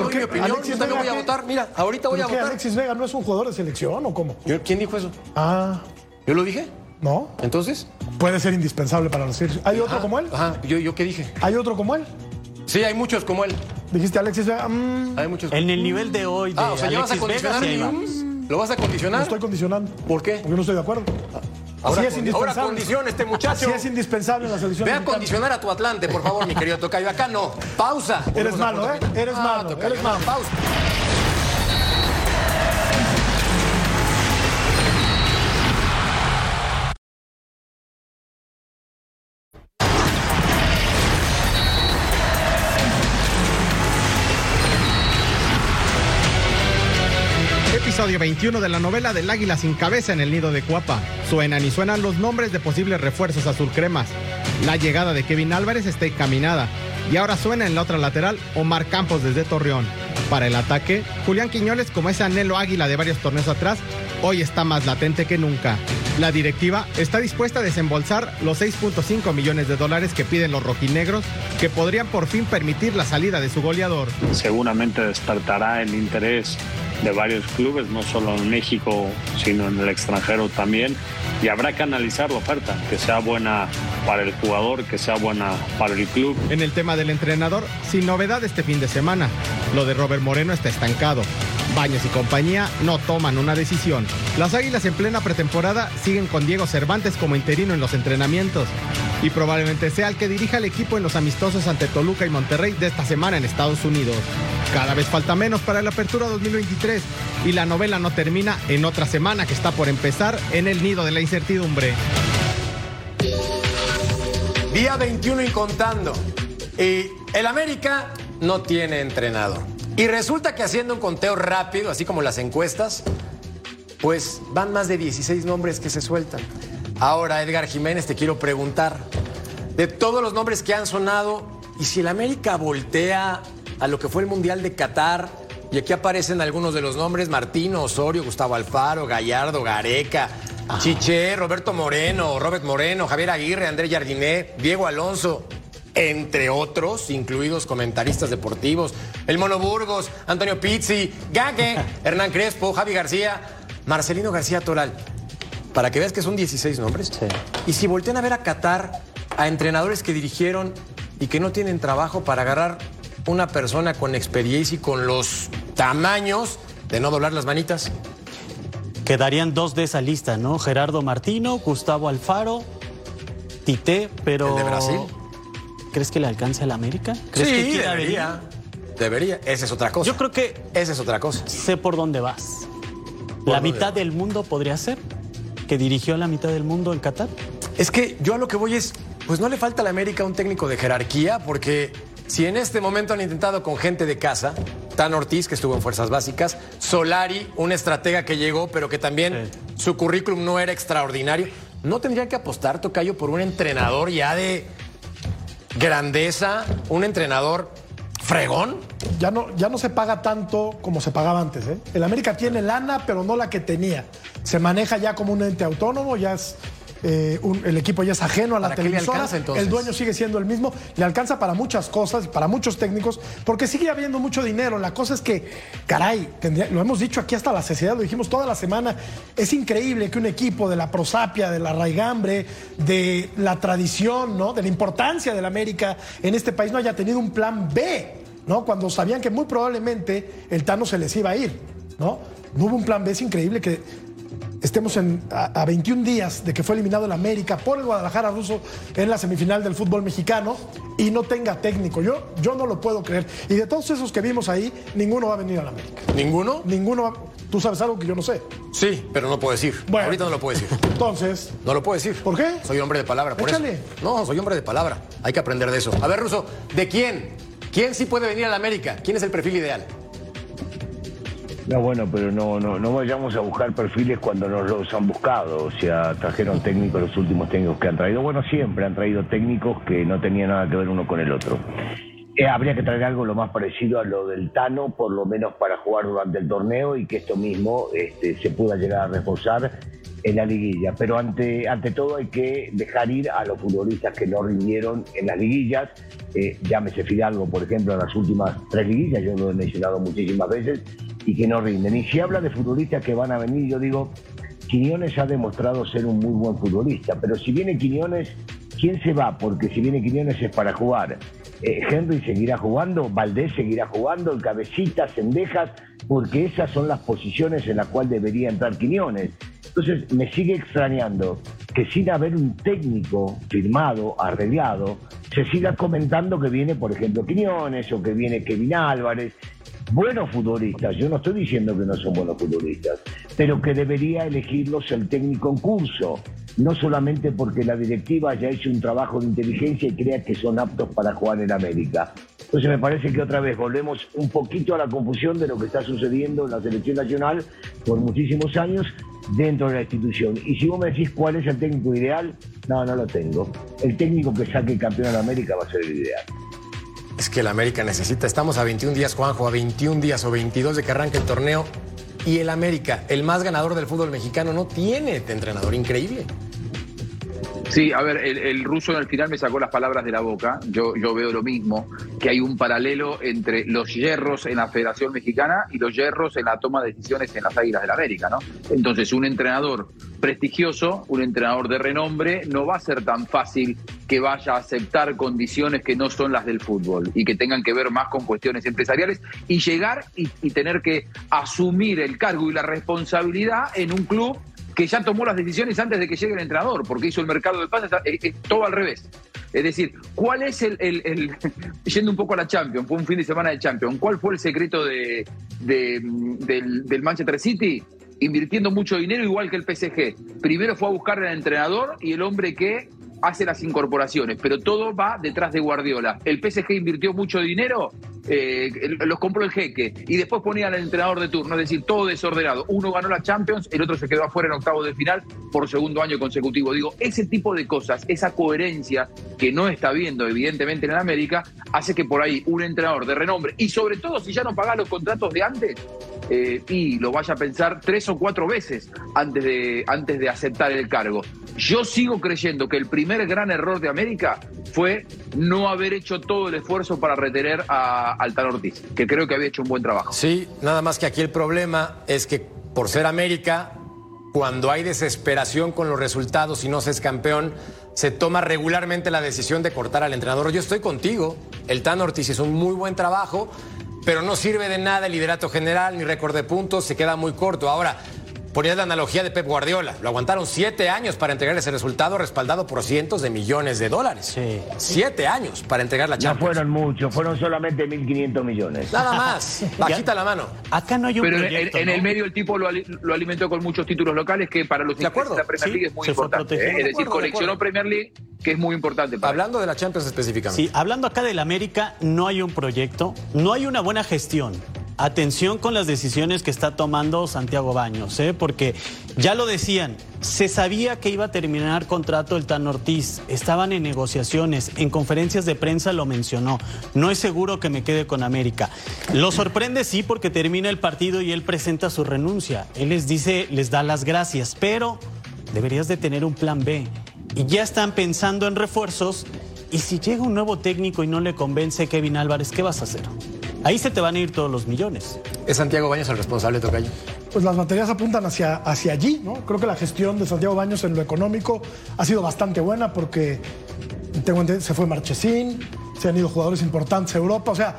Speaker 1: mi opinión, yo también voy a votar. Mira, ahorita voy a
Speaker 6: ¿Por qué
Speaker 1: votar.
Speaker 6: Alexis Vega no es un jugador de selección o cómo?
Speaker 1: ¿Quién dijo eso?
Speaker 6: Ah,
Speaker 1: ¿Yo lo dije?
Speaker 6: no.
Speaker 1: ¿Entonces?
Speaker 6: Puede ser indispensable para la selección. ¿Hay otro como él?
Speaker 1: Ajá, ¿yo, ¿yo qué dije?
Speaker 6: ¿Hay otro como él?
Speaker 1: Sí, hay muchos como él.
Speaker 6: Dijiste Alexis Vega. mm,
Speaker 1: Hay muchos.
Speaker 7: En el nivel de hoy de
Speaker 1: Ah, o sea, ¿ya vas a
Speaker 7: Vega,
Speaker 1: condicionar
Speaker 7: sí?
Speaker 1: ¿Lo vas a
Speaker 6: lo
Speaker 1: condicionar?
Speaker 6: estoy condicionando.
Speaker 1: ¿Por qué?
Speaker 6: Porque no estoy de acuerdo.
Speaker 1: Ahora,
Speaker 6: es
Speaker 1: ahora condiciona este muchacho.
Speaker 6: Así es indispensable en la selección.
Speaker 1: Ve a condicionar a tu Atlante, por favor, mi querido Tocayo. Acá no. Pausa. (laughs)
Speaker 6: Eres malo, ¿eh? Eres
Speaker 1: Ah,
Speaker 6: malo, eres malo.
Speaker 1: Pausa.
Speaker 8: 21 de la novela del águila sin cabeza en el nido de Cuapa. Suenan y suenan los nombres de posibles refuerzos azulcremas. La llegada de Kevin Álvarez está encaminada. Y ahora suena en la otra lateral Omar Campos desde Torreón. Para el ataque, Julián Quiñoles, como ese anhelo águila de varios torneos atrás, hoy está más latente que nunca. La directiva está dispuesta a desembolsar los 6.5 millones de dólares que piden los rojinegros, que podrían por fin permitir la salida de su goleador.
Speaker 9: seguramente despertará el interés de varios clubes, no solo en México, sino en el extranjero también. Y habrá que analizar la oferta, que sea buena para el jugador, que sea buena para el club.
Speaker 8: En el tema del entrenador, sin novedad este fin de semana. Lo de Robert Moreno está estancado. Baños y compañía no toman una decisión. Las Águilas en plena pretemporada siguen con Diego Cervantes como interino en los entrenamientos. Y probablemente sea el que dirija el equipo en los amistosos ante Toluca y Monterrey de esta semana en Estados Unidos. Cada vez falta menos para la apertura 2023 y la novela no termina en otra semana que está por empezar en el nido de la incertidumbre.
Speaker 1: Día 21 y contando. Y el América no tiene entrenador. Y resulta que haciendo un conteo rápido, así como las encuestas, pues van más de 16 nombres que se sueltan. Ahora, Edgar Jiménez, te quiero preguntar, de todos los nombres que han sonado, ¿y si el América voltea a lo que fue el Mundial de Qatar? Y aquí aparecen algunos de los nombres, Martino, Osorio, Gustavo Alfaro, Gallardo, Gareca, Chiché, Roberto Moreno, Robert Moreno, Javier Aguirre, André Jardiné, Diego Alonso, entre otros, incluidos comentaristas deportivos, el Mono Burgos, Antonio Pizzi, Gague, (laughs) Hernán Crespo, Javi García, Marcelino García Toral. Para que veas que son 16 nombres. Y si voltean a ver a Qatar, a entrenadores que dirigieron y que no tienen trabajo para agarrar una persona con experiencia y con los tamaños de no doblar las manitas.
Speaker 7: Quedarían dos de esa lista, ¿no? Gerardo Martino, Gustavo Alfaro, Tite, pero.
Speaker 1: ¿El de Brasil?
Speaker 7: ¿Crees que le alcance al América? ¿Crees
Speaker 1: sí,
Speaker 7: que
Speaker 1: debería.
Speaker 7: venir?
Speaker 1: Debería. Esa es otra cosa.
Speaker 7: Yo creo que
Speaker 1: Esa es otra cosa.
Speaker 7: sé por dónde vas.
Speaker 1: ¿Por
Speaker 7: La
Speaker 1: dónde
Speaker 7: mitad
Speaker 1: vas?
Speaker 7: del mundo podría ser que dirigió a la mitad del mundo en Qatar.
Speaker 1: Es que yo a lo que voy es, pues no le falta a la América un técnico de jerarquía, porque si en este momento han intentado con gente de casa, Tan Ortiz, que estuvo en Fuerzas Básicas, Solari, un estratega que llegó, pero que también su currículum no era extraordinario, ¿no tendrían que apostar, Tocayo, por un entrenador ya de grandeza, un entrenador fregón?
Speaker 6: Ya no, ya no se paga tanto como se pagaba antes. ¿eh? El América tiene lana, pero no la que tenía. Se maneja ya como un ente autónomo, ya es. Eh, un- el equipo ya es ajeno a la
Speaker 1: ¿Para qué le
Speaker 6: televisora.
Speaker 1: alcanza, entonces?
Speaker 6: el dueño sigue siendo el mismo. Le alcanza para muchas cosas, para muchos técnicos, porque sigue habiendo mucho dinero. La cosa es que, caray, tendría- lo hemos dicho aquí hasta la sociedad, lo dijimos toda la semana. Es increíble que un equipo de la prosapia, de la raigambre, de la tradición, ¿no? De la importancia del América en este país no haya tenido un plan B. ¿no? Cuando sabían que muy probablemente el Tano se les iba a ir, ¿no? No hubo un plan B, es increíble que estemos en, a, a 21 días de que fue eliminado el América por el Guadalajara ruso en la semifinal del fútbol mexicano y no tenga técnico. Yo, yo no lo puedo creer. Y de todos esos que vimos ahí, ninguno va a venir al América.
Speaker 1: ¿Ninguno?
Speaker 6: Ninguno va- Tú sabes algo que yo no sé.
Speaker 1: Sí, pero no puedo decir.
Speaker 6: Bueno.
Speaker 1: Ahorita no lo puedo decir.
Speaker 6: Entonces,
Speaker 1: No lo puedo decir.
Speaker 6: ¿Por qué?
Speaker 1: Soy hombre de palabra, por
Speaker 6: Échale.
Speaker 1: eso. No, soy hombre de palabra. Hay que aprender de eso. A ver, Ruso, ¿de quién? ¿Quién sí puede venir a la América? ¿Quién es el perfil ideal?
Speaker 4: No, bueno, pero no, no, no vayamos a buscar perfiles cuando nos los han buscado. O sea, trajeron técnicos, los últimos técnicos que han traído. Bueno, siempre han traído técnicos que no tenían nada que ver uno con el otro. Eh, habría que traer algo lo más parecido a lo del Tano, por lo menos para jugar durante el torneo y que esto mismo este, se pueda llegar a reforzar en la liguilla. Pero ante, ante todo hay que dejar ir a los futbolistas que no rindieron en las liguillas. Eh, llámese Fidalgo, por ejemplo, en las últimas tres liguillas, yo lo he mencionado muchísimas veces, y que no rinden. Y si habla de futbolistas que van a venir, yo digo, Quiñones ha demostrado ser un muy buen futbolista, pero si viene Quiñones, ¿quién se va? Porque si viene Quiñones es para jugar. Eh, Henry seguirá jugando, Valdés seguirá jugando, el Cabecita, Cendejas, porque esas son las posiciones en las cuales debería entrar Quiñones. Entonces me sigue extrañando que sin haber un técnico firmado, arreglado, se siga comentando que viene, por ejemplo, Quiñones o que viene Kevin Álvarez. Buenos futbolistas, yo no estoy diciendo que no son buenos futbolistas, pero que debería elegirlos el técnico en curso no solamente porque la directiva haya hecho un trabajo de inteligencia y crea que son aptos para jugar en América. Entonces me parece que otra vez volvemos un poquito a la confusión de lo que está sucediendo en la selección nacional por muchísimos años dentro de la institución. Y si vos me decís cuál es el técnico ideal, no, no lo tengo. El técnico que saque campeón de América va a ser el ideal.
Speaker 1: Es que el América necesita, estamos a 21 días, Juanjo, a 21 días o 22 de que arranque el torneo. Y el América, el más ganador del fútbol mexicano, no tiene de entrenador increíble.
Speaker 5: Sí, a ver, el, ruso al final me sacó las palabras de la boca. Yo, yo veo lo mismo, que hay un paralelo entre los hierros en la Federación Mexicana y los hierros en la toma de decisiones en las Águilas del América, ¿no? Entonces, un entrenador prestigioso, un entrenador de renombre, no va a ser tan fácil que vaya a aceptar condiciones que no son las del fútbol y que tengan que ver más con cuestiones empresariales y llegar y, tener que asumir el cargo y la responsabilidad en un club que ya tomó las decisiones antes de que llegue el entrenador, porque hizo el mercado de pases, es, todo al revés. Es decir, ¿cuál es el, (laughs) yendo un poco a la Champions, fue un fin de semana de Champions, ¿cuál fue el secreto de, del, del Manchester City? Invirtiendo mucho dinero igual que el PSG. Primero fue a buscar al entrenador y el hombre que hace las incorporaciones, pero todo va detrás de Guardiola. El PSG invirtió mucho dinero, eh, los compró el jeque y después ponía al entrenador de turno, es decir, todo desordenado. Uno ganó la Champions, el otro se quedó afuera en octavo de final por segundo año consecutivo. Digo, ese tipo de cosas, esa coherencia que no está viendo evidentemente en América, hace que por ahí un entrenador de renombre, y sobre todo si ya no paga los contratos de antes, eh, y lo vaya a pensar tres o cuatro veces antes de, antes de aceptar el cargo. Yo sigo creyendo que el primer gran error de América fue no haber hecho todo el esfuerzo para retener a Altan Ortiz, que creo que había hecho un buen trabajo.
Speaker 1: Sí, nada más que aquí el problema es que por ser América, cuando hay desesperación con los resultados y no se es campeón, se toma regularmente la decisión de cortar al entrenador. Yo estoy contigo, el Tan Ortiz hizo un muy buen trabajo, pero no sirve de nada el liderato general ni récord de puntos, se queda muy corto. Ahora, ponías la analogía de Pep Guardiola. Lo aguantaron siete años para entregar ese resultado respaldado por cientos de millones de dólares. Sí. Siete años para entregar la Champions.
Speaker 4: No fueron muchos, fueron solamente 1.500 millones.
Speaker 1: Nada más. (laughs) Bajita la mano.
Speaker 7: Acá no hay un
Speaker 5: Pero en, el medio el tipo lo, alimentó con muchos títulos locales que para los
Speaker 1: de acuerdo.
Speaker 5: la Premier League es muy importante. ¿eh? Es decir, coleccionó Premier League que es muy importante.
Speaker 1: hablando de la Champions específicamente.
Speaker 7: Sí, hablando acá del América, no hay un proyecto, no hay una buena gestión. Atención con las decisiones que está tomando Santiago Baños, ¿eh? porque ya lo decían, se sabía que iba a terminar contrato el Tan Ortiz, estaban en negociaciones, en conferencias de prensa lo mencionó, no es seguro que me quede con América. Lo sorprende sí porque termina el partido y él presenta su renuncia, él les dice, les da las gracias, pero deberías de tener un plan B. Y ya están pensando en refuerzos y si llega un nuevo técnico y no le convence Kevin Álvarez, ¿qué vas a hacer? Ahí se te van a ir todos los millones.
Speaker 1: ¿Es Santiago Baños el responsable, Tocayo?
Speaker 6: Pues las materias apuntan hacia, hacia allí, ¿no? Creo que la gestión de Santiago Baños en lo económico ha sido bastante buena porque tengo entendido, se fue Marchesín, se han ido jugadores importantes a Europa, o sea,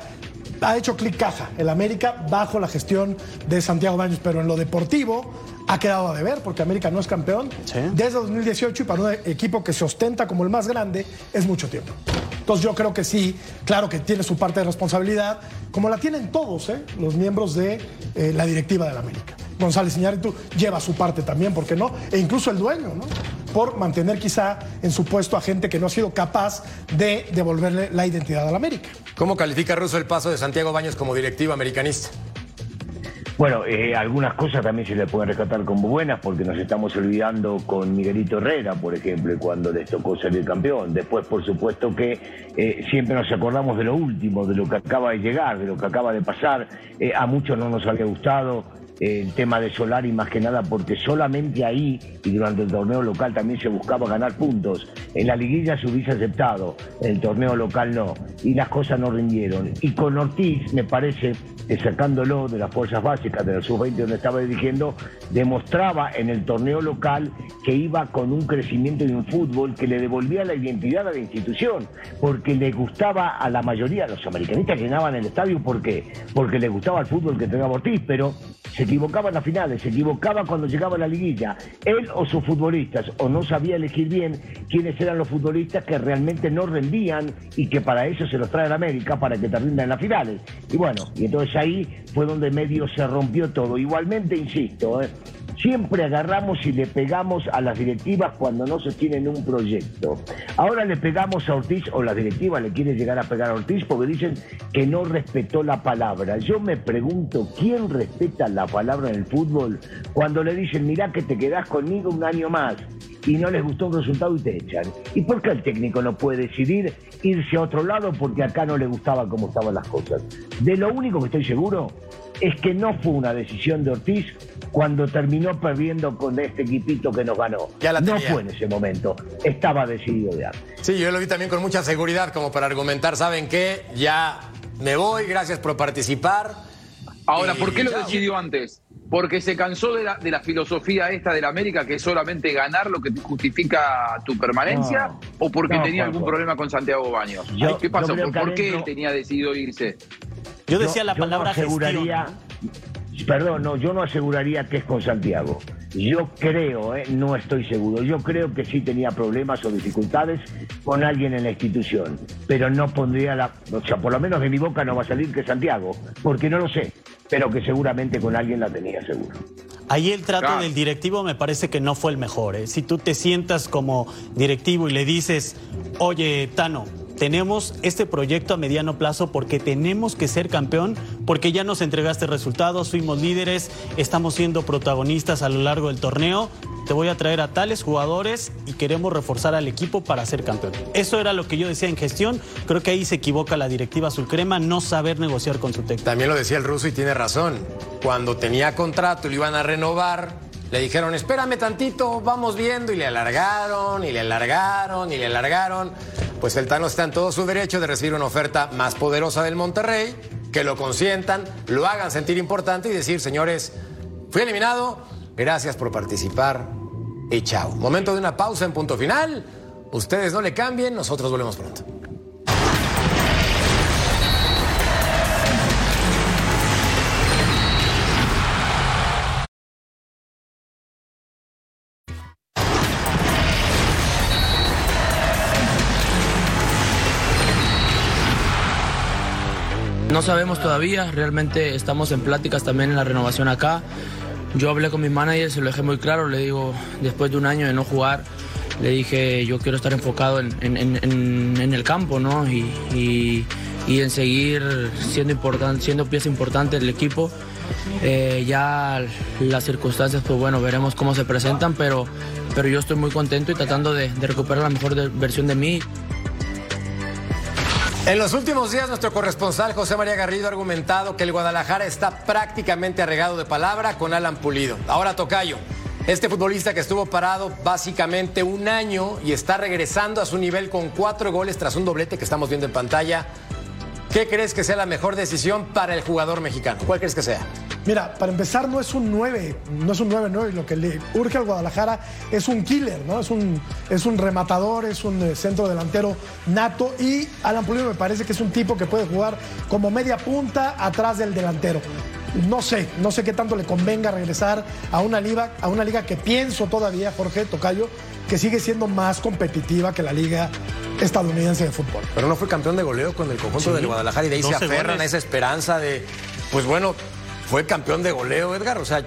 Speaker 6: ha hecho clic caja el América bajo la gestión de Santiago Baños, pero en lo deportivo ha quedado a deber porque América no es campeón desde 2018 y para un equipo que se ostenta como el más grande es mucho tiempo. Entonces yo creo que sí, claro que tiene su parte de responsabilidad, como la tienen todos ¿eh? los miembros de eh, la directiva del América. González Iñárritu lleva su parte también, ¿por qué no? E incluso el dueño, ¿no? Por mantener quizá en su puesto a gente que no ha sido capaz de devolverle la identidad al América.
Speaker 1: ¿Cómo califica Russo el paso de Santiago Baños como directivo americanista?
Speaker 4: Bueno, eh, algunas cosas también se le pueden rescatar como buenas porque nos estamos olvidando con Miguelito Herrera, por ejemplo, cuando les tocó ser campeón. Después, por supuesto que eh, siempre nos acordamos de lo último, de lo que acaba de llegar, de lo que acaba de pasar. Eh, a muchos no nos había gustado el tema de Solari más que nada porque solamente ahí y durante el torneo local también se buscaba ganar puntos. En la liguilla se hubiese aceptado, en el torneo local no, y las cosas no rindieron. Y con Ortiz me parece sacándolo de las fuerzas básicas de la sub-20 donde estaba dirigiendo, demostraba en el torneo local que iba con un crecimiento de un fútbol que le devolvía la identidad a la institución, porque le gustaba a la mayoría, los americanistas llenaban el estadio, ¿por qué? Porque le gustaba el fútbol que tenía Ortiz, pero se equivocaba en las finales, se equivocaba cuando llegaba a la liguilla. Él o sus futbolistas, o no sabía elegir bien quiénes eran los futbolistas que realmente no rendían y que para eso se los trae a América, para que te rindan en las finales. Y bueno, y entonces ahí fue donde medio se rompió todo. Igualmente, insisto, ¿eh? Siempre agarramos y le pegamos a las directivas cuando no se tienen un proyecto. Ahora le pegamos a Ortiz, o la directiva le quiere llegar a pegar a Ortiz porque dicen que no respetó la palabra. Yo me pregunto, ¿quién respeta la palabra en el fútbol cuando le dicen, mirá que te quedás conmigo un año más? y no les gustó un resultado y te echan. ¿Y por qué el técnico no puede decidir irse a otro lado porque acá no le gustaba cómo estaban las cosas? De lo único que estoy seguro es que no fue una decisión de Ortiz cuando terminó perdiendo con este equipito que nos ganó. no fue en ese momento, estaba decidido de antes.
Speaker 1: Sí, yo lo vi también con mucha seguridad como para argumentar, ¿saben qué? Ya me voy, gracias por participar.
Speaker 5: Ahora, ¿por qué lo decidió antes? Porque se cansó de la, de la filosofía esta de la América, que es solamente ganar lo que te justifica tu permanencia, o porque tenía algún problema con Santiago Baños. ¿Qué pasó? ¿Por, qué él tenía decidido irse?
Speaker 7: Yo decía la palabra
Speaker 4: aseguraría, Perdón, no, yo no aseguraría que es con Santiago. Yo creo, eh, no estoy seguro, yo creo que sí tenía problemas o dificultades con alguien en la institución, pero no pondría la, o sea, por lo menos de mi boca no va a salir que Santiago, porque no lo sé pero que seguramente con alguien la tenía seguro.
Speaker 7: Ahí el trato del directivo me parece que no fue el mejor. ¿eh? Si tú te sientas como directivo y le dices, oye, Tano, tenemos este proyecto a mediano plazo porque tenemos que ser campeón, porque ya nos entregaste resultados, fuimos líderes, estamos siendo protagonistas a lo largo del torneo. Te voy a traer a tales jugadores y queremos reforzar al equipo para ser campeón. Eso era lo que yo decía en gestión. Creo que ahí se equivoca la directiva azulcrema, no saber negociar con su técnico.
Speaker 1: También lo decía el ruso y tiene razón. Cuando tenía contrato y lo iban a renovar, le dijeron, espérame tantito, vamos viendo, y le alargaron, y le alargaron, y le alargaron. Pues el Tano está en todo su derecho de recibir una oferta más poderosa del Monterrey, que lo consientan, lo hagan sentir importante y decir, señores, fui eliminado, gracias por participar y chao. Momento de una pausa en punto final. Ustedes no le cambien, nosotros volvemos pronto.
Speaker 10: No sabemos todavía, realmente estamos en pláticas también en la renovación acá. Yo hablé con mi manager, se lo dejé muy claro, le digo, después de un año de no jugar, le dije, yo quiero estar enfocado en, el campo, ¿no? Y, en seguir siendo, siendo pieza importante del equipo. Eh, ya las circunstancias, pues bueno, veremos cómo se presentan, pero, pero yo estoy muy contento y tratando de recuperar la mejor versión de mí.
Speaker 1: En los últimos días, nuestro corresponsal José María Garrido ha argumentado que el Guadalajara está prácticamente arregado de palabra con Alan Pulido. Ahora, Tocayo, este futbolista que estuvo parado básicamente un año y está regresando a su nivel con cuatro goles tras un doblete que estamos viendo en pantalla. ¿Qué crees que sea la mejor decisión para el jugador mexicano? ¿Cuál crees que sea?
Speaker 6: Mira, para empezar, no es un 9, no es un 9-9. Lo que le urge al Guadalajara es un killer, ¿no? Es un, es un rematador, es un eh, centro delantero nato. Y Alan Pulido me parece que es un tipo que puede jugar como media punta atrás del delantero. No sé, no sé qué tanto le convenga regresar a una liga, a una liga que pienso todavía, Jorge Tocayo, que sigue siendo más competitiva que la liga estadounidense de fútbol.
Speaker 1: Pero no fue campeón de goleo con el conjunto del Guadalajara y de ahí se aferran a esa esperanza de, pues bueno, fue campeón de goleo, Edgar. O sea,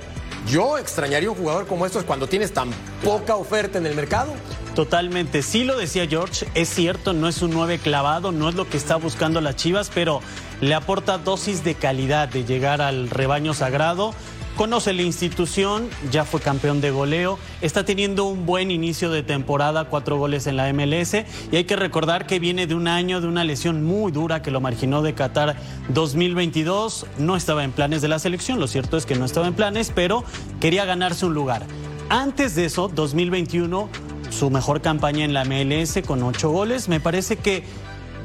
Speaker 1: yo extrañaría un jugador como estos cuando tienes tan poca oferta en el mercado.
Speaker 7: Totalmente, sí lo decía George, es cierto, no es un 9 clavado, no es lo que está buscando las Chivas, pero le aporta dosis de calidad de llegar al rebaño sagrado conoce la institución, ya fue campeón de goleo, está teniendo un buen inicio de temporada, cuatro goles en la MLS y hay que recordar que viene de un año de una lesión muy dura que lo marginó de Qatar 2022, no estaba en planes de la selección, lo cierto es que no estaba en planes, pero quería ganarse un lugar. Antes de eso, 2021, su mejor campaña en la MLS con ocho goles, me parece que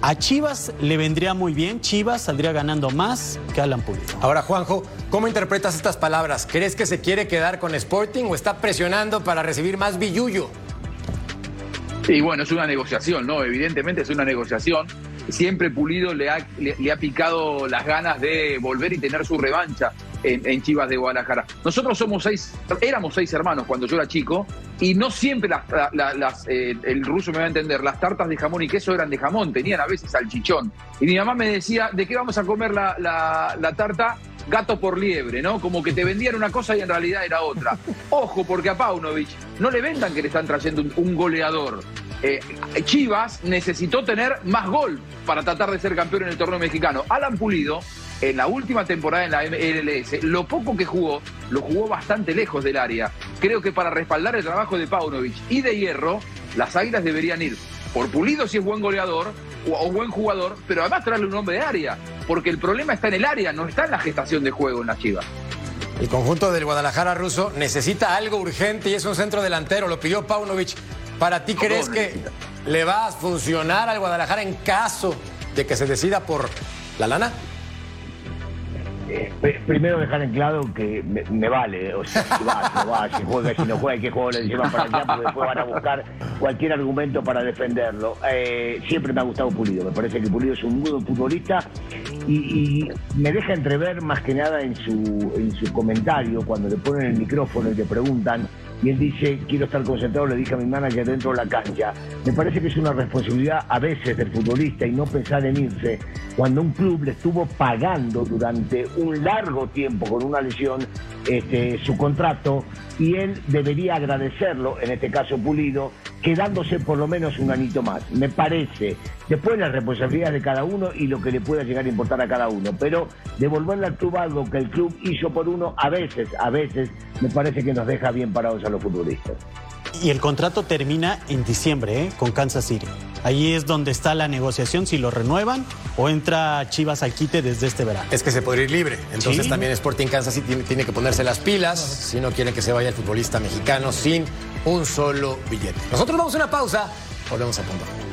Speaker 7: a Chivas le vendría muy bien. Chivas saldría ganando más que Alan Pulido.
Speaker 1: Ahora, Juanjo, ¿cómo interpretas estas palabras? ¿Crees que se quiere quedar con Sporting o está presionando para recibir más billuyo?
Speaker 5: Y bueno, es una negociación, ¿no? Evidentemente es una negociación. Siempre Pulido le ha, le, ha picado las ganas de volver y tener su revancha en, Chivas de Guadalajara. Nosotros somos seis, éramos seis hermanos cuando yo era chico y no siempre las, eh, el ruso me va a entender, las tartas de jamón y queso eran de jamón, tenían a veces salchichón. Y mi mamá me decía, ¿de qué vamos a comer la, la tarta? gato por liebre, ¿no? Como que te vendían una cosa y en realidad era otra. Ojo, porque a Paunovic no le vendan que le están trayendo un, goleador. Eh, Chivas necesitó tener más gol para tratar de ser campeón en el torneo mexicano. Alan Pulido en la última temporada en la MLS, lo poco que jugó, lo jugó bastante lejos del área. Creo que para respaldar el trabajo de Paunovic y de Hierro, las Águilas deberían ir por Pulido si es buen goleador o, buen jugador, pero además traerle un hombre de área, porque el problema está en el área, no está en la gestación de juego en la Chivas.
Speaker 1: El conjunto del Guadalajara ruso necesita algo urgente y es un centro delantero, lo pidió Paunovic. ¿Para ti crees que le va a funcionar al Guadalajara en caso de que se decida por la lana?
Speaker 4: Eh, primero dejar en claro que me, vale, o sea, si va, no va, si juega, si no juega, qué juego le llevan para allá, porque después van a buscar cualquier argumento para defenderlo. Eh, siempre me ha gustado Pulido, me parece que Pulido es un muy buen futbolista y, me deja entrever más que nada en su, en su comentario, cuando le ponen el micrófono y le preguntan y él dice, quiero estar concentrado, le dije a mi manager dentro de la cancha. Me parece que es una responsabilidad a veces del futbolista y no pensar en irse cuando un club le estuvo pagando durante un largo tiempo con una lesión este, su contrato y él debería agradecerlo, en este caso Pulido, quedándose por lo menos un anito más. Me parece. Después las responsabilidades de cada uno y lo que le pueda llegar a importar a cada uno. Pero devolverle al club algo que el club hizo por uno, a veces, a veces, me parece que nos deja bien parados a los futbolistas.
Speaker 7: Y el contrato termina en diciembre ¿eh? con Kansas City. Ahí es donde está la negociación, si lo renuevan o entra Chivas al quite desde este verano.
Speaker 1: Es que se podría ir libre. Entonces también Sporting Kansas City tiene, que ponerse las pilas si no quieren que se vaya el futbolista mexicano sin un solo billete. Nosotros vamos a una pausa, volvemos a punto.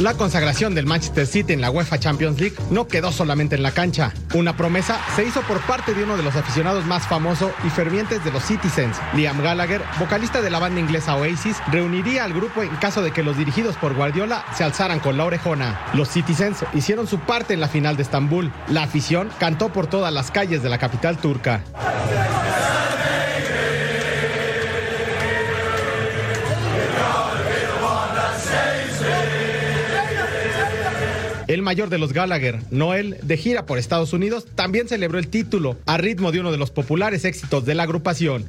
Speaker 8: La consagración del Manchester City en la UEFA Champions League no quedó solamente en la cancha. Una promesa se hizo por parte de uno de los aficionados más famosos y fervientes de los Citizens. Liam Gallagher, vocalista de la banda inglesa Oasis, reuniría al grupo en caso de que los dirigidos por Guardiola se alzaran con la orejona. Los Citizens hicieron su parte en la final de Estambul. La afición cantó por todas las calles de la capital turca. El mayor de los Gallagher, Noel, de gira por Estados Unidos, también celebró el título a ritmo de uno de los populares éxitos de la agrupación.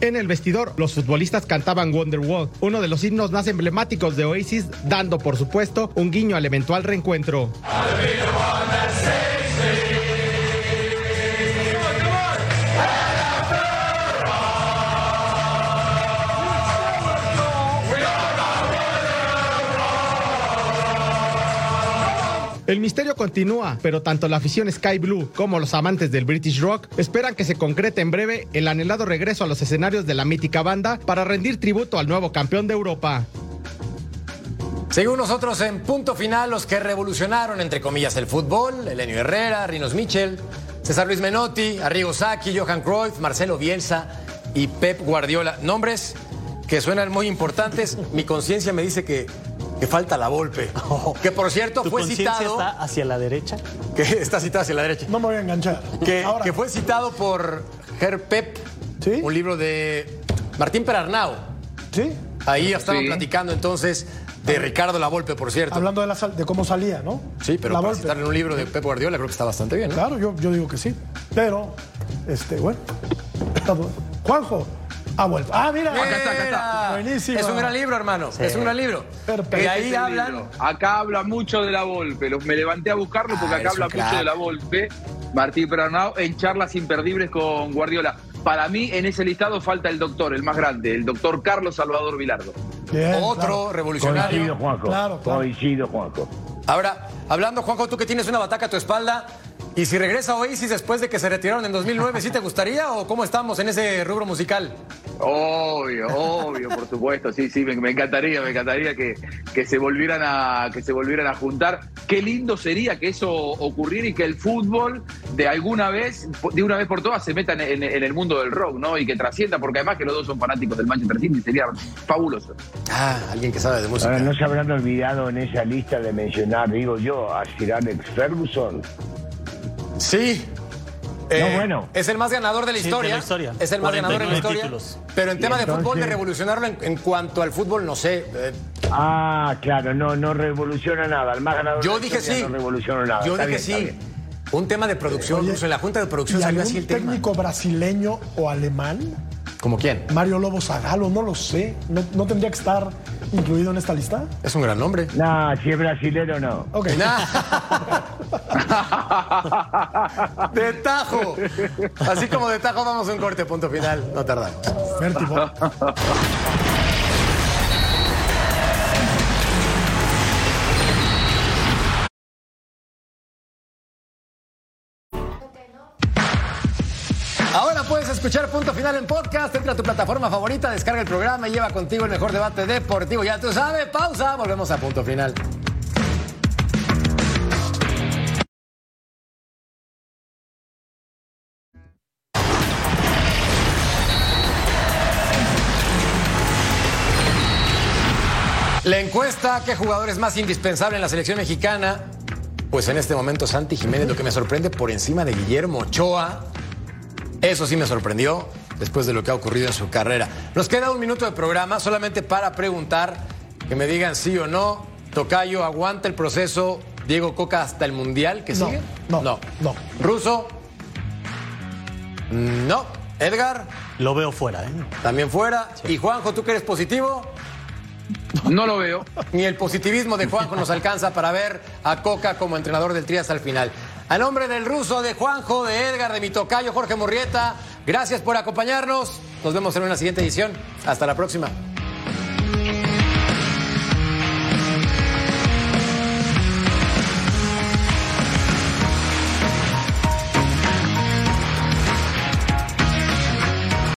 Speaker 8: En el vestidor, los futbolistas cantaban Wonderwall, uno de los himnos más emblemáticos de Oasis, dando por supuesto un guiño al eventual reencuentro. El misterio continúa, pero tanto la afición Sky Blue como los amantes del British Rock esperan que se concrete en breve el anhelado regreso a los escenarios de la mítica banda para rendir tributo al nuevo campeón de Europa.
Speaker 1: Según nosotros, en punto final, los que revolucionaron, entre comillas, el fútbol, Elenio Herrera, Rinos Michel, César Luis Menotti, Arrigo Sacchi, Johan Cruyff, Marcelo Bielsa y Pep Guardiola. Nombres que suenan muy importantes. Mi conciencia me dice que que falta la Volpe. (laughs) que por cierto fue citado.
Speaker 7: está hacia la derecha?
Speaker 1: Que está citado hacia la derecha.
Speaker 6: No me voy a enganchar.
Speaker 1: Que, que fue citado por Her Pep,
Speaker 6: Sí.
Speaker 1: un libro de Martín Perarnau.
Speaker 6: Sí.
Speaker 1: Ahí estaban
Speaker 5: Sí.
Speaker 1: platicando entonces de Ricardo Lavolpe, por cierto.
Speaker 6: Hablando de, la sal- de cómo salía, ¿no?
Speaker 1: Sí, pero
Speaker 6: La
Speaker 1: para citar en un libro de Pep Guardiola creo que está bastante bien. ¿no?
Speaker 6: Claro, yo, yo digo que sí. Pero, este, bueno. Juanjo ha vuelto. Ah, mira.
Speaker 1: Mira,
Speaker 5: Acá está, acá está.
Speaker 6: Buenísimo.
Speaker 1: Es un gran libro, hermano. Es un gran libro.
Speaker 6: Perfecto.
Speaker 1: Y ahí hablan.
Speaker 5: libro. Acá habla mucho de la Volpe. Los- me levanté a buscarlo porque
Speaker 1: Ah,
Speaker 5: acá habla mucho de la Volpe. Martín Pernau en charlas imperdibles con Guardiola. Para mí, en ese listado falta el doctor, el más grande, el doctor Carlos Salvador Vilardo.
Speaker 6: Bien,
Speaker 1: Otro
Speaker 6: claro.
Speaker 1: revolucionario.
Speaker 4: Coincido, Juanjo.
Speaker 6: Claro, claro.
Speaker 4: Coincido, Juanjo.
Speaker 1: Ahora, hablando, Juanjo, tú que tienes una bataca a tu espalda, y si regresa Oasis después de que se retiraron en 2009, ¿sí te gustaría o cómo estamos en ese rubro musical?
Speaker 5: Obvio, obvio, por supuesto, sí, sí, me, me encantaría, me encantaría que, que se volvieran a que se volvieran a juntar. Qué lindo sería que eso ocurriera y que el fútbol de alguna vez, de una vez por todas, se meta en, en- en el mundo del rock, ¿no? Y que trascienda, porque además que los dos son fanáticos del Manchester City, sería fabuloso.
Speaker 1: Ah, alguien que sabe de música.
Speaker 4: Ahora, ¿no se habrán olvidado en esa lista de mencionar, digo yo, a Sir Alex Ferguson?
Speaker 1: Sí. Eh,
Speaker 4: No, bueno.
Speaker 1: Es el más ganador de la
Speaker 7: Sí, de
Speaker 1: historia.
Speaker 7: la historia.
Speaker 1: Es el más ganador de la
Speaker 7: 49
Speaker 1: historia.
Speaker 7: títulos.
Speaker 1: Pero en tema de fútbol, de revolucionarlo en, en cuanto al fútbol, no sé. eh,
Speaker 4: Ah, claro, no, no revoluciona nada. El más ganador
Speaker 1: yo
Speaker 4: de la
Speaker 1: dije
Speaker 4: historia
Speaker 1: sí.
Speaker 4: No revoluciona nada.
Speaker 1: Yo
Speaker 4: Está
Speaker 1: dije
Speaker 4: bien,
Speaker 1: sí. Un tema de producción,
Speaker 6: Oye,
Speaker 1: incluso en la junta de producción
Speaker 6: ¿Y
Speaker 1: salió así el tema.
Speaker 6: técnico brasileño o alemán?
Speaker 1: ¿Como quién?
Speaker 6: Mario Lobo Zagalo, no lo sé. ¿No, no tendría que estar incluido en esta lista?
Speaker 1: Es un gran nombre.
Speaker 4: Nah, si es brasilero, no.
Speaker 6: Ok. (laughs) (laughs)
Speaker 1: de tajo. Así como de tajo vamos a un corte, punto final. No tardamos.
Speaker 6: Vértigo.
Speaker 1: Escuchar Punto Final en podcast. Entra a tu plataforma favorita, descarga el programa y lleva contigo el mejor debate deportivo. Ya tú sabes, pausa. Volvemos a Punto Final. La encuesta, ¿qué jugador es más indispensable en la selección mexicana? Pues en este momento Santi Jiménez, lo que me sorprende por encima de Guillermo Ochoa. Eso sí me sorprendió después de lo que ha ocurrido en su carrera. Nos queda un minuto de programa solamente para preguntar, que me digan sí o no. Tocayo, ¿aguanta el proceso Diego Coca hasta el Mundial que
Speaker 6: No,
Speaker 1: sigue?
Speaker 6: no,
Speaker 1: no.
Speaker 6: no.
Speaker 1: Ruso. No. Edgar,
Speaker 7: Lo veo fuera, ¿eh?
Speaker 1: también fuera. Y Juanjo, ¿tú que eres positivo?
Speaker 5: No lo veo.
Speaker 1: Ni el positivismo de Juanjo nos alcanza para ver a Coca como entrenador del Trias al final. A nombre del ruso, de Juanjo, de Edgar, de mi tocayo Jorge Morrieta, gracias por acompañarnos. Nos vemos en una siguiente edición. Hasta la próxima.